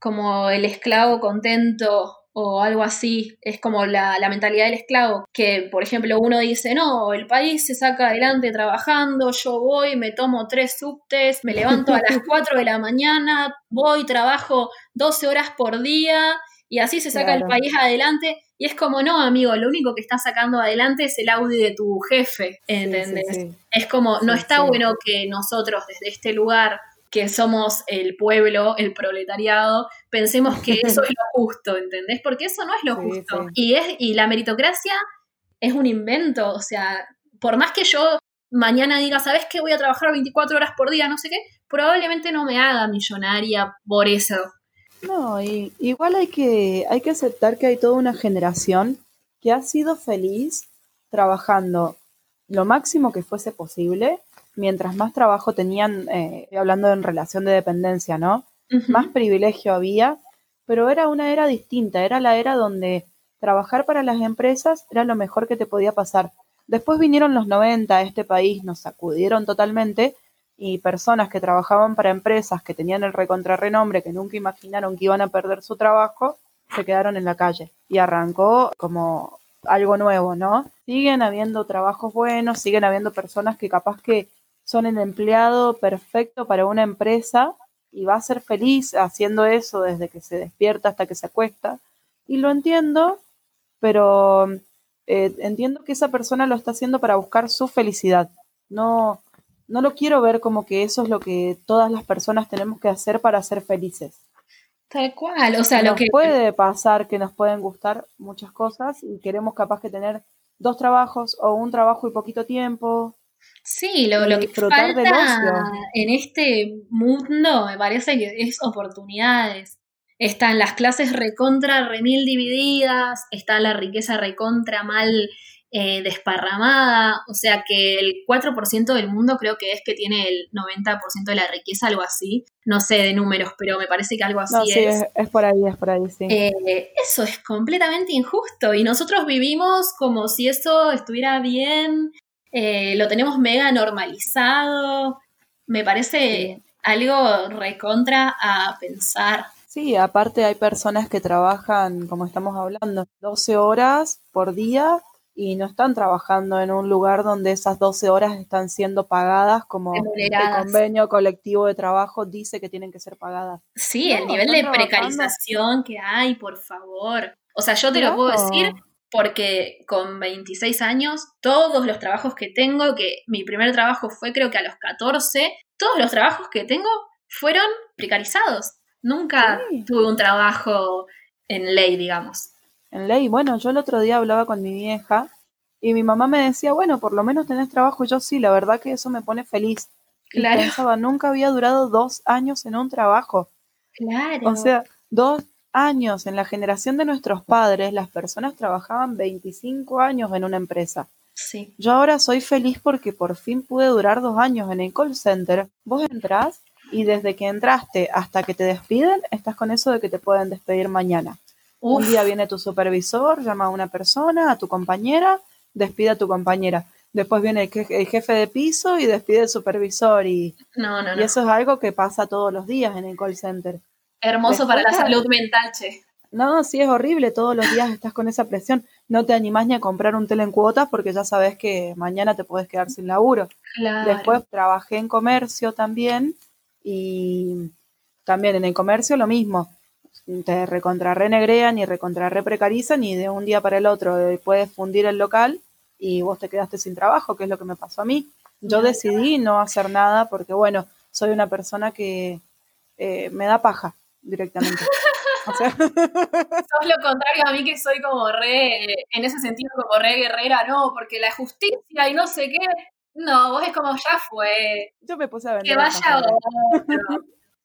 como el esclavo contento o algo así, es como la, la, mentalidad del esclavo, que por ejemplo uno dice, no, el país se saca adelante trabajando, yo voy, me tomo tres subtes, me levanto a las 4 de la mañana, voy, trabajo 12 horas por día y así se saca el país adelante. Y es como, no, amigo, lo único que está sacando adelante es el Audi de tu jefe, ¿entendés? Es como, no está bueno que nosotros desde este lugar que somos el pueblo, el proletariado, pensemos que eso es lo justo, ¿entendés? Porque eso no es lo justo. Y, es, y la meritocracia es un invento, o sea, por más que yo mañana diga, ¿sabes qué? Voy a trabajar 24 horas por día, no sé qué, probablemente no me haga millonaria por eso, no, y, igual hay que, hay que aceptar que hay toda una generación que ha sido feliz trabajando lo máximo que fuese posible, mientras más trabajo tenían, eh, hablando en relación de dependencia, ¿no? Más privilegio había, pero era una era distinta, era la era donde trabajar para las empresas era lo mejor que te podía pasar. Después vinieron los 90 a este país, nos sacudieron totalmente y personas que trabajaban para empresas que tenían el recontrarrenombre, que nunca imaginaron que iban a perder su trabajo, se quedaron en la calle y arrancó como algo nuevo, ¿no? Siguen habiendo trabajos buenos, siguen habiendo personas que capaz que son el empleado perfecto para una empresa y va a ser feliz haciendo eso desde que se despierta hasta que se acuesta. Y lo entiendo, pero eh, entiendo que esa persona lo está haciendo para buscar su felicidad. No, no lo quiero ver como que eso es lo que todas las personas tenemos que hacer para ser felices. Tal cual, o sea, lo que puede pasar que nos pueden gustar muchas cosas y queremos capaz que tener dos trabajos o un trabajo y poquito tiempo. Sí, lo, lo que falta en este mundo me parece que es oportunidades. Están las clases recontra remil divididas, está la riqueza recontra mal eh, desparramada, o sea que el 4% del mundo creo que es que tiene el 90% de la riqueza, algo así, no sé de números, pero me parece que algo así no, sí, es. es. por ahí, es por ahí, sí. Eh, eso es completamente injusto y nosotros vivimos como si eso estuviera bien, eh, lo tenemos mega normalizado, me parece algo recontra a pensar. Sí, aparte hay personas que trabajan, como estamos hablando, 12 horas por día y no están trabajando en un lugar donde esas 12 horas están siendo pagadas como el convenio colectivo de trabajo dice que tienen que ser pagadas. Sí, el nivel de precarización que hay, por favor. O sea, yo te lo puedo decir porque con 26 años, todos los trabajos que tengo, que mi primer trabajo fue creo que a los 14, todos los trabajos que tengo fueron precarizados. Nunca tuve un trabajo en ley, digamos en ley. Bueno, yo el otro día hablaba con mi vieja y mi mamá me decía, bueno, por lo menos tenés trabajo. Y yo sí, la verdad que eso me pone feliz. Claro. Y pensaba, nunca había durado dos años en un trabajo. Claro. O sea, dos años. En la generación de nuestros padres, las personas trabajaban 25 años en una empresa. Sí. Yo ahora soy feliz porque por fin pude durar dos años en el call center. Vos entrás y desde que entraste hasta que te despiden, estás con eso de que te pueden despedir mañana. Un día viene tu supervisor, llama a una persona, a tu compañera, despide a tu compañera. Después viene el, jefe de piso y despide al supervisor. Y, no, no, y eso es algo que pasa todos los días en el call center. Hermoso para la salud mental, che. No, sí, es horrible. Todos los días estás con esa presión. No te animás ni a comprar un tele en cuotas porque ya sabes que mañana te puedes quedar sin laburo. Después trabajé en comercio también y también en el comercio lo mismo te recontra renegrean y recontra precarizan y de un día para el otro eh, puedes fundir el local y vos te quedaste sin trabajo, que es lo que me pasó a mí. Yo decidí no hacer nada porque, bueno, soy una persona que eh, me da paja directamente. O sea. Sos lo contrario a mí que soy como re, en ese sentido como re guerrera, no, porque la justicia y no sé qué, no, vos es como ya fue. Yo me puse a vender. Que vaya otro,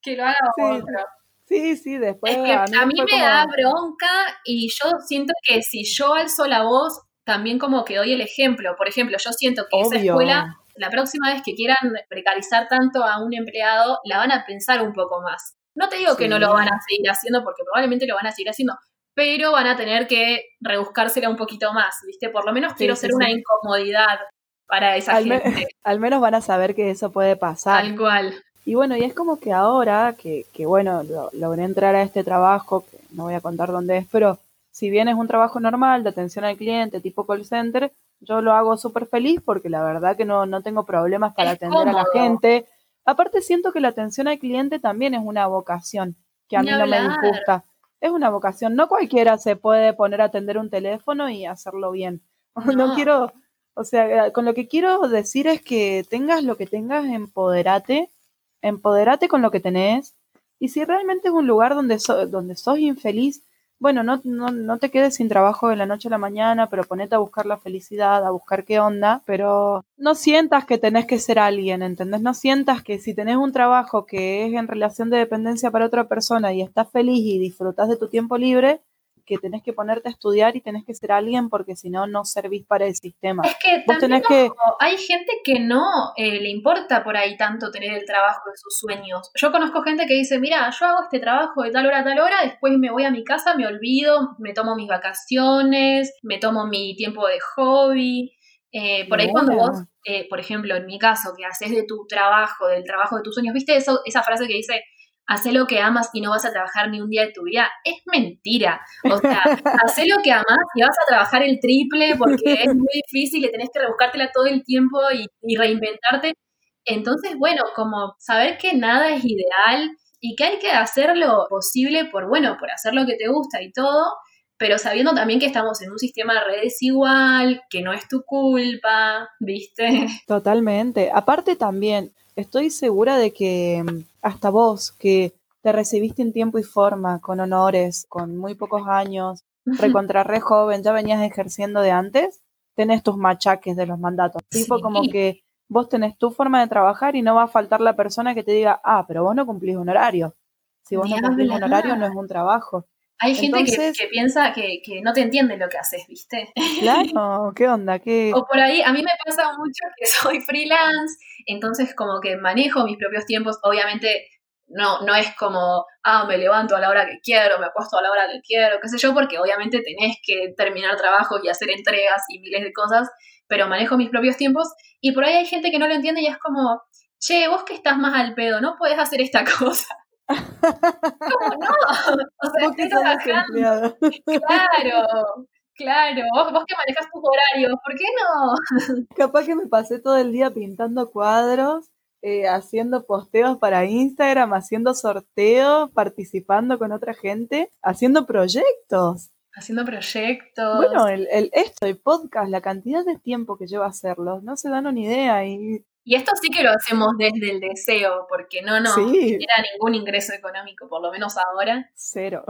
que lo haga otro. Sí, sí, después. Es que a mí, me da bronca y yo siento que si yo alzo la voz, también como que doy el ejemplo. Por ejemplo, yo siento que esa escuela, la próxima vez que quieran precarizar tanto a un empleado, la van a pensar un poco más. No te digo que no lo van a seguir haciendo, porque probablemente lo van a seguir haciendo, pero van a tener que rebuscársela un poquito más, ¿viste? Por lo menos quiero ser una incomodidad para esa gente. al menos van a saber que eso puede pasar. Tal cual. Y bueno, y es como que ahora que, que bueno, logré entrar a este trabajo, que no voy a contar dónde es, pero si bien es un trabajo normal de atención al cliente, tipo call center, yo lo hago súper feliz porque la verdad que no, no tengo problemas para atender a la gente. Aparte siento que la atención al cliente también es una vocación, que a mí no me disgusta. Es una vocación, no cualquiera se puede poner a atender un teléfono y hacerlo bien. no quiero, o sea, con lo que quiero decir es que tengas lo que tengas, empoderate empoderate con lo que tenés. Y si realmente es un lugar donde, donde sos infeliz, bueno, no, no, no, te quedes sin trabajo de la noche a la mañana, pero ponete a buscar la felicidad, a buscar qué onda, pero no sientas que tenés que ser alguien, ¿entendés? No sientas que si tenés un trabajo que es en relación de dependencia para otra persona y estás feliz y disfrutas de tu tiempo libre, que tenés que ponerte a estudiar y tenés que ser alguien porque si no, no servís para el sistema. Es que Vos también tenés que... hay gente que no eh, le importa por ahí tanto tener el trabajo de sus sueños. Yo conozco gente que dice, mira, yo hago este trabajo de tal hora a tal hora, después me voy a mi casa, me olvido, me tomo mis vacaciones, me tomo mi tiempo de hobby. Eh, por ahí cuando vos, eh, por ejemplo, en mi caso, que haces de tu trabajo, del trabajo de tus sueños, ¿viste eso, esa frase que dice, hacé lo que amas y no vas a trabajar ni un día de tu vida? Es mentira. O sea, hacé lo que amas y vas a trabajar el triple porque es muy difícil y tenés que rebuscártela todo el tiempo y, y reinventarte. Entonces, bueno, como saber que nada es ideal y que hay que hacer lo posible por, bueno, por hacer lo que te gusta y todo, pero sabiendo también que estamos en un sistema re desigual, que no es tu culpa, ¿viste? Totalmente. Aparte también, estoy segura de que mm, hasta vos, que te recibiste en tiempo y forma, con honores, con muy pocos años, recontra re joven, ya venías ejerciendo de antes, tenés tus machaques de los mandatos. Tipo como que vos tenés tu forma de trabajar y no va a faltar la persona que te diga, ah, pero vos no cumplís un horario. Si vos no cumplís un horario, no es un trabajo. Hay gente que- Entonces- que, piensa que, que no te entiende lo que haces, ¿viste? Claro, ¿qué onda? ¿Qué? O por ahí, a mí me pasa mucho que soy freelance, entonces como que manejo mis propios tiempos, obviamente no, no es como, ah, me levanto a la hora que quiero, me acuesto a la hora que quiero, qué sé yo, porque obviamente tenés que terminar trabajos y hacer entregas y miles de cosas, pero manejo mis propios tiempos y por ahí hay gente que no lo entiende y es como, che, vos que estás más al pedo, no podés hacer esta cosa. ¿Cómo no? O sea, estoy trabajando. Claro, claro, vos, vos que manejas tus horarios, ¿por qué no? Capaz que me pasé todo el día pintando cuadros, eh, haciendo posteos para Instagram, haciendo sorteos, participando con otra gente, haciendo proyectos. Haciendo proyectos. Bueno, el, el- esto, el podcast, la cantidad de tiempo que lleva hacerlos, no se dan una idea. Y Y esto sí que lo hacemos desde el deseo, porque no nos Sí. genera ningún ingreso económico, por lo menos ahora. cero.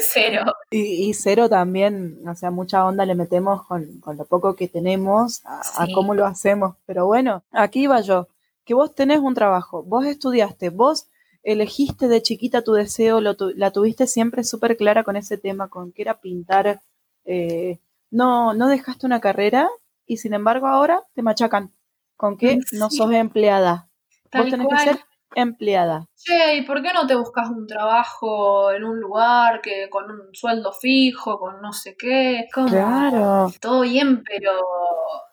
Cero. Y, y cero también, o sea, mucha onda le metemos con, con lo poco que tenemos a, cómo lo hacemos. Pero bueno, aquí va yo, que vos tenés un trabajo, vos estudiaste, vos elegiste de chiquita tu deseo, lo tu- la tuviste siempre súper clara con ese tema, con que era pintar, eh, no, no dejaste una carrera y sin embargo ahora te machacan con que no Sí. sos empleada. Tal vos tenés cual. que ser empleada. Che, ¿y por qué no te buscas un trabajo en un lugar que con un sueldo fijo, con no sé qué? Como, Claro. Todo bien, pero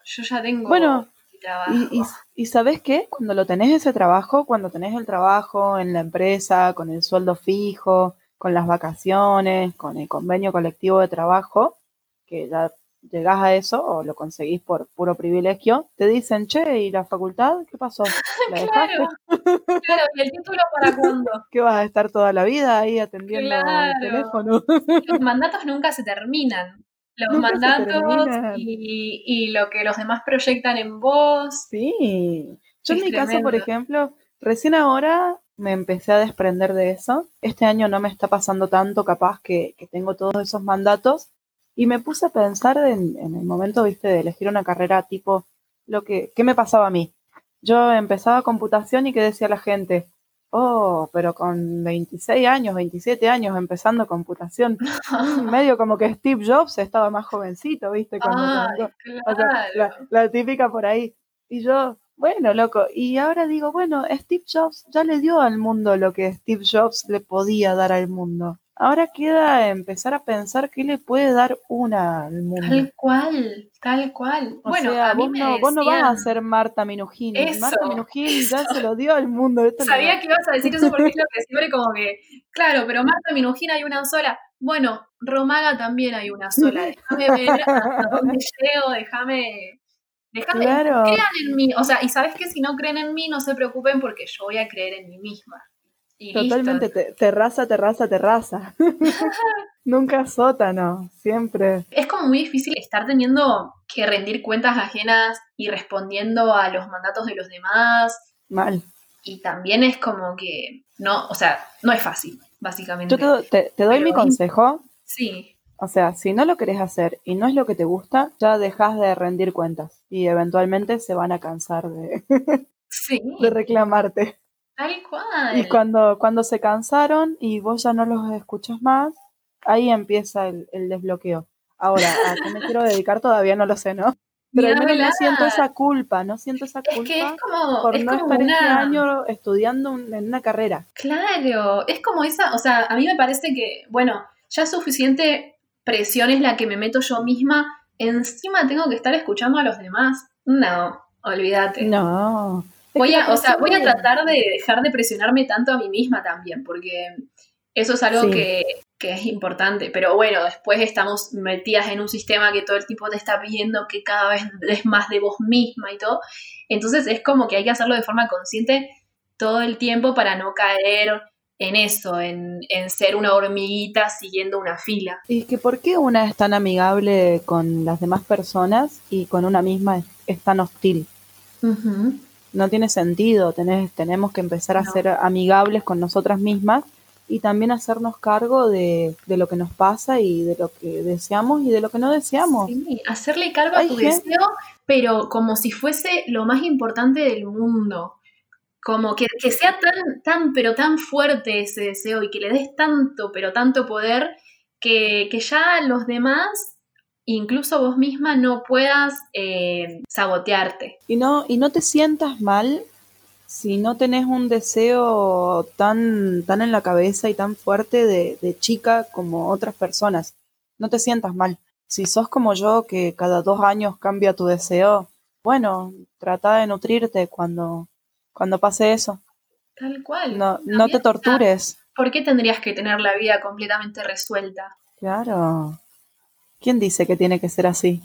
yo ya tengo Bueno, trabajo. Y, y, y sabes qué? Cuando lo tenés ese trabajo, cuando tenés el trabajo en la empresa, con el sueldo fijo, con las vacaciones, con el convenio colectivo de trabajo, que ya llegás a eso o lo conseguís por puro privilegio, te dicen, che, ¿y la facultad? ¿Qué pasó? Claro, claro, ¿y el título para cuándo? ¿Qué vas a estar toda la vida ahí atendiendo Claro. el teléfono? Los mandatos nunca se terminan. Los Nunca mandatos terminan. y, y lo que los demás proyectan en vos. Sí. Yo en mi caso, por ejemplo, recién ahora me empecé a desprender de eso. Este año no me está pasando tanto, capaz que, que tengo todos esos mandatos. Y me puse a pensar en, en el momento, viste, de elegir una carrera tipo lo que, ¿qué me pasaba a mí? Yo empezaba computación y que decía la gente, oh, pero con 26 años, 27 años empezando computación, medio como que Steve Jobs estaba más jovencito, viste, cuando Ay, comenzó. O sea, claro. la, la típica por ahí. Y yo, bueno, loco. Y ahora digo, bueno, Steve Jobs ya le dio al mundo lo que Steve Jobs le podía dar al mundo. Ahora queda empezar a pensar qué le puede dar una al mundo. Tal cual, tal cual. O bueno, sea, a mí vos, me no, vos no vas a ser Marta Minujín. Eso, Marta Minujín ya se lo dio al mundo. Esto no- Sabía que ibas a decir eso porque es lo que siempre como que, claro, pero Marta Minujín hay una sola. Bueno, Romaga también hay una sola. Déjame ver hasta dónde llego, déjame... Déjame, Claro. crean en mí. O sea, y sabes que si no creen en mí, no se preocupen porque yo voy a creer en mí misma. Y Totalmente, listo. te- terraza, terraza, terraza. Nunca sótano, siempre. Es como muy difícil estar teniendo que rendir cuentas ajenas y respondiendo a los mandatos de los demás. Mal. Y también es como que, no, o sea, no es fácil, básicamente. Yo te, do- te- te doy Pero- mi consejo. Sí, O sea, si no lo querés hacer y no es lo que te gusta, ya dejas de rendir cuentas y eventualmente se van a cansar de, sí, de reclamarte. Tal cual. Y cuando, cuando se cansaron y vos ya no los escuchas más, ahí empieza el, el desbloqueo. Ahora, ¿a qué me quiero dedicar? Todavía no lo sé, ¿no? Pero al menos no siento esa culpa, no siento esa culpa Es que es como, por es no estar este una... año estudiando un- en una carrera. Claro, es como esa, o sea, a mí me parece que, bueno, ya suficiente presión es la que me meto yo misma, encima tengo que estar escuchando a los demás. No, olvídate. No. Es Voy a, o sea, voy a tratar de dejar de presionarme tanto a mí misma también, porque eso es algo Sí. que, que es importante. Pero bueno, después estamos metidas en un sistema que todo el tiempo te está pidiendo que cada vez des más de vos misma y todo. Entonces es como que hay que hacerlo de forma consciente todo el tiempo para no caer en eso, en, en ser una hormiguita siguiendo una fila. Y es que ¿por qué una es tan amigable con las demás personas y con una misma es, es tan hostil? No tiene sentido, tenés- tenemos que empezar a No. ser amigables con nosotras mismas y también hacernos cargo de, de lo que nos pasa y de lo que deseamos y de lo que no deseamos. Sí, hacerle cargo a tu gente- deseo, pero como si fuese lo más importante del mundo. Como que, que sea tan, tan, pero tan fuerte ese deseo y que le des tanto, pero tanto poder, que, que ya los demás, incluso vos misma, no puedas eh, sabotearte. Y no, y no te sientas mal si no tenés un deseo tan, tan en la cabeza y tan fuerte de, de chica como otras personas. No te sientas mal. Si sos como yo, que cada dos años cambia tu deseo, bueno, trata de nutrirte cuando, cuando pase eso. Tal cual. No, no te tortures. ¿Por qué tendrías que tener la vida completamente resuelta? Claro. ¿Quién dice que tiene que ser así?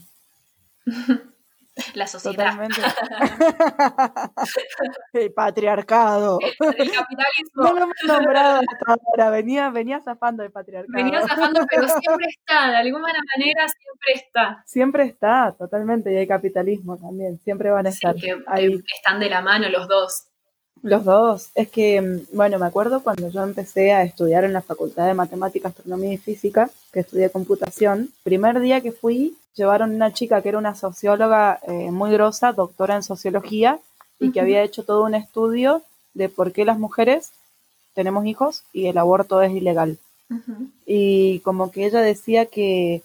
La sociedad, Totalmente. El patriarcado. el capitalismo. No lo hemos nombrado hasta ahora. Venía, venía zafando el patriarcado. Venía zafando, pero siempre está, de alguna manera siempre está. Siempre está, totalmente. Y hay capitalismo también. Siempre van a Sí, estar que, ahí. que están de la mano los dos. Los dos. Es que, mm, bueno, me acuerdo cuando yo empecé a estudiar en la Facultad de Matemática, Astronomía y Física, que estudié computación. Primer día que fui, llevaron una chica que era una socióloga eh, muy grosa, doctora en sociología, y que había hecho todo un estudio de por qué las mujeres tenemos hijos y el aborto es ilegal. Y como que ella decía que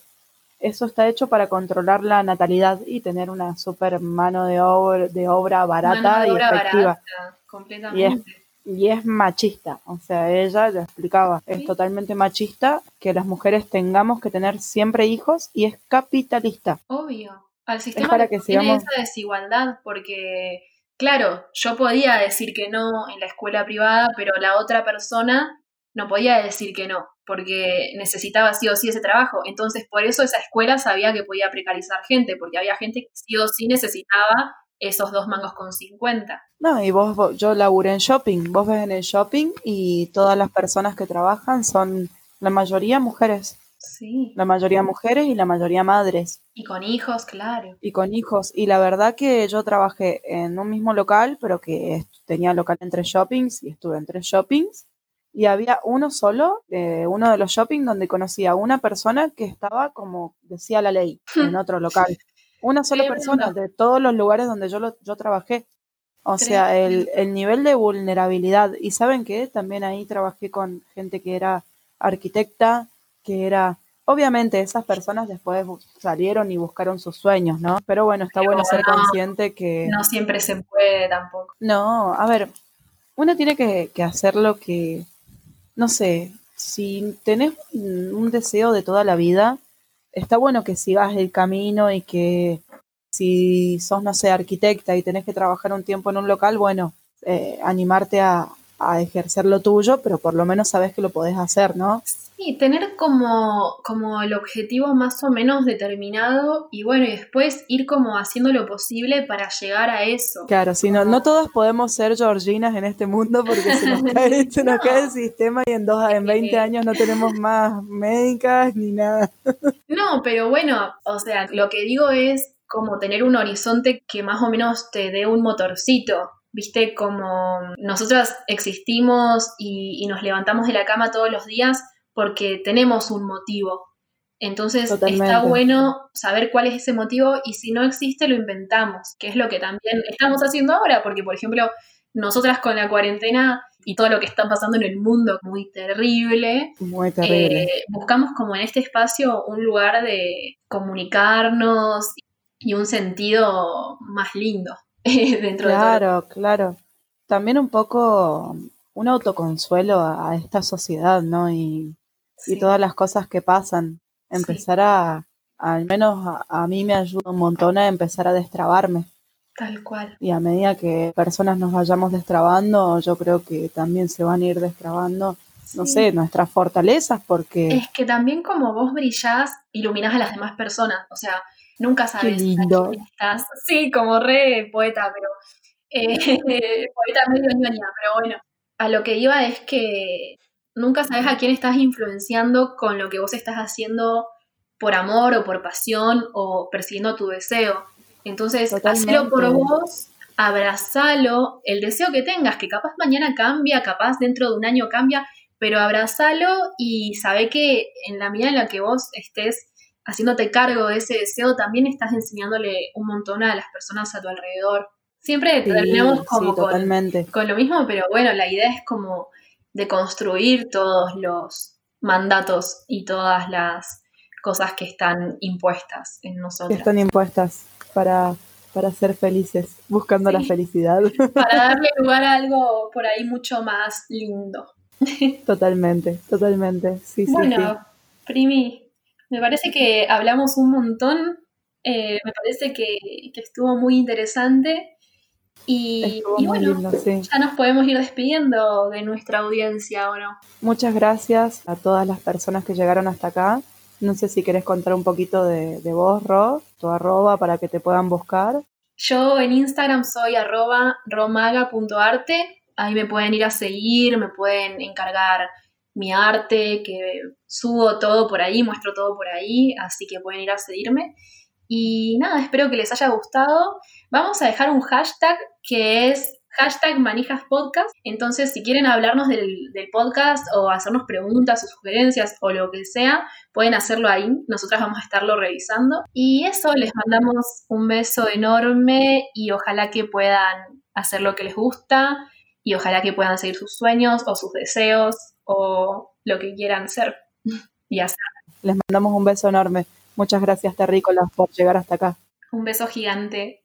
eso está hecho para controlar la natalidad y tener una super mano de obra, de obra barata de y obra efectiva. barata, completamente. Y es machista, o sea, ella lo explicaba, es totalmente machista que las mujeres tengamos que tener siempre hijos y es capitalista. Obvio. Al sistema para le que conviene sigamos- esa desigualdad, porque, claro, yo podía decir que no en la escuela privada, pero la otra persona no podía decir que no, porque necesitaba sí o sí ese trabajo. Entonces, por eso esa escuela sabía que podía precarizar gente, porque había gente que sí o sí necesitaba esos dos mangos con 50. No, y vos, vos- yo laburé en shopping, vos ves en el shopping y todas las personas que trabajan son la mayoría mujeres, Sí. la mayoría mujeres y la mayoría madres. Y con hijos, claro. y con hijos. Y la verdad que yo trabajé en un mismo local, pero que tenía local en tres shoppings y estuve en tres shoppings. Y había uno solo, uno de los shopping, donde conocí a una persona que estaba como decía la ley, en otro local. Una sola persona de todos los lugares donde yo, lo, yo trabajé. O sea, el, el nivel de vulnerabilidad. Y saben qué, también ahí trabajé con gente que era arquitecta, que era... Obviamente esas personas después salieron y buscaron sus sueños, ¿no? Pero bueno, está Pero bueno ser no, consciente que... No siempre se puede tampoco. No, a ver, uno tiene que, que hacer lo que, no sé, si tenés un deseo de toda la vida, está bueno que sigas el camino y que si sos, no sé, arquitecta y tenés que trabajar un tiempo en un local, bueno, eh, animarte a, a ejercer lo tuyo, pero por lo menos sabes que lo podés hacer, ¿no? Sí, tener como, como el objetivo más o menos determinado y bueno, y después ir como haciendo lo posible para llegar a eso. Claro, si no, no todos podemos ser Georginas en este mundo porque se nos cae, se nos No. cae el sistema y en, dos, en 20 años no tenemos más médicas ni nada. No, pero bueno, o sea, lo que digo es como tener un horizonte que más o menos te dé un motorcito. Viste, como nosotras existimos y, y nos levantamos de la cama todos los días porque tenemos un motivo. Entonces Totalmente. está bueno saber cuál es ese motivo y si no existe lo inventamos, que es lo que también estamos haciendo ahora, porque por ejemplo nosotras con la cuarentena y todo lo que está pasando en el mundo muy terrible, Muy terrible. eh, buscamos como en este espacio un lugar de comunicarnos y un sentido más lindo dentro de todo. Claro, claro. También un poco un autoconsuelo a, a esta sociedad, ¿no? Y, y todas las cosas que pasan. Empezar a, al menos a, a mí me ayuda un montón a empezar a destrabarme. Tal cual. Y a medida que personas nos vayamos destrabando, yo creo que también se van a ir destrabando, no sé, nuestras fortalezas, porque Es que también como vos brillás, iluminás a las demás personas. O sea, nunca sabes lindo. quién estás. Sí, como re poeta, pero eh, poeta medio ñoña, pero bueno. A lo que iba es que nunca sabes a quién estás influenciando con lo que vos estás haciendo por amor o por pasión o persiguiendo tu deseo. Entonces, Totalmente. hacelo por vos, abrazalo, el deseo que tengas, que capaz mañana cambia, capaz dentro de un año cambia, pero abrazalo y sabe que en la medida en la que vos estés haciéndote cargo de ese deseo, también estás enseñándole un montón a las personas a tu alrededor. Siempre sí, terminamos sí, como con, con lo mismo, pero bueno, la idea es como de construir todos los mandatos y todas las cosas que están impuestas en Que nosotros. están impuestas para, para ser felices, buscando la felicidad. Para darle lugar a algo por ahí mucho más lindo. Totalmente, totalmente. Sí, Bueno, Primi, me parece que hablamos un montón. eh, me parece que, que estuvo muy interesante. Y, Estuvo y muy bueno, lindo, sí. ya nos podemos ir despidiendo de nuestra audiencia, ¿o no? Muchas gracias a todas las personas que llegaron hasta acá. No sé si querés contar un poquito de, de vos, Ro, tu arroba para que te puedan buscar. Yo en Instagram soy arroba romaga.arte. Ahí me pueden ir a seguir, me pueden encargar mi arte, que subo todo por ahí, muestro todo por ahí, así que pueden ir a seguirme. Y nada, espero que les haya gustado. Vamos a dejar un hashtag que es hashtag Manijas Podcast. Entonces, si quieren hablarnos del, del podcast o hacernos preguntas o sugerencias o lo que sea, pueden hacerlo ahí. Nosotras vamos a estarlo revisando. Y eso, les mandamos un beso enorme y ojalá que puedan hacer lo que les gusta y ojalá que puedan seguir sus sueños o sus deseos o lo que quieran ser y hacer. Les mandamos un beso enorme. Muchas gracias, Terrícolas, por llegar hasta acá. Un beso gigante.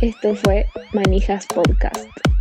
Esto fue Manijas Podcast.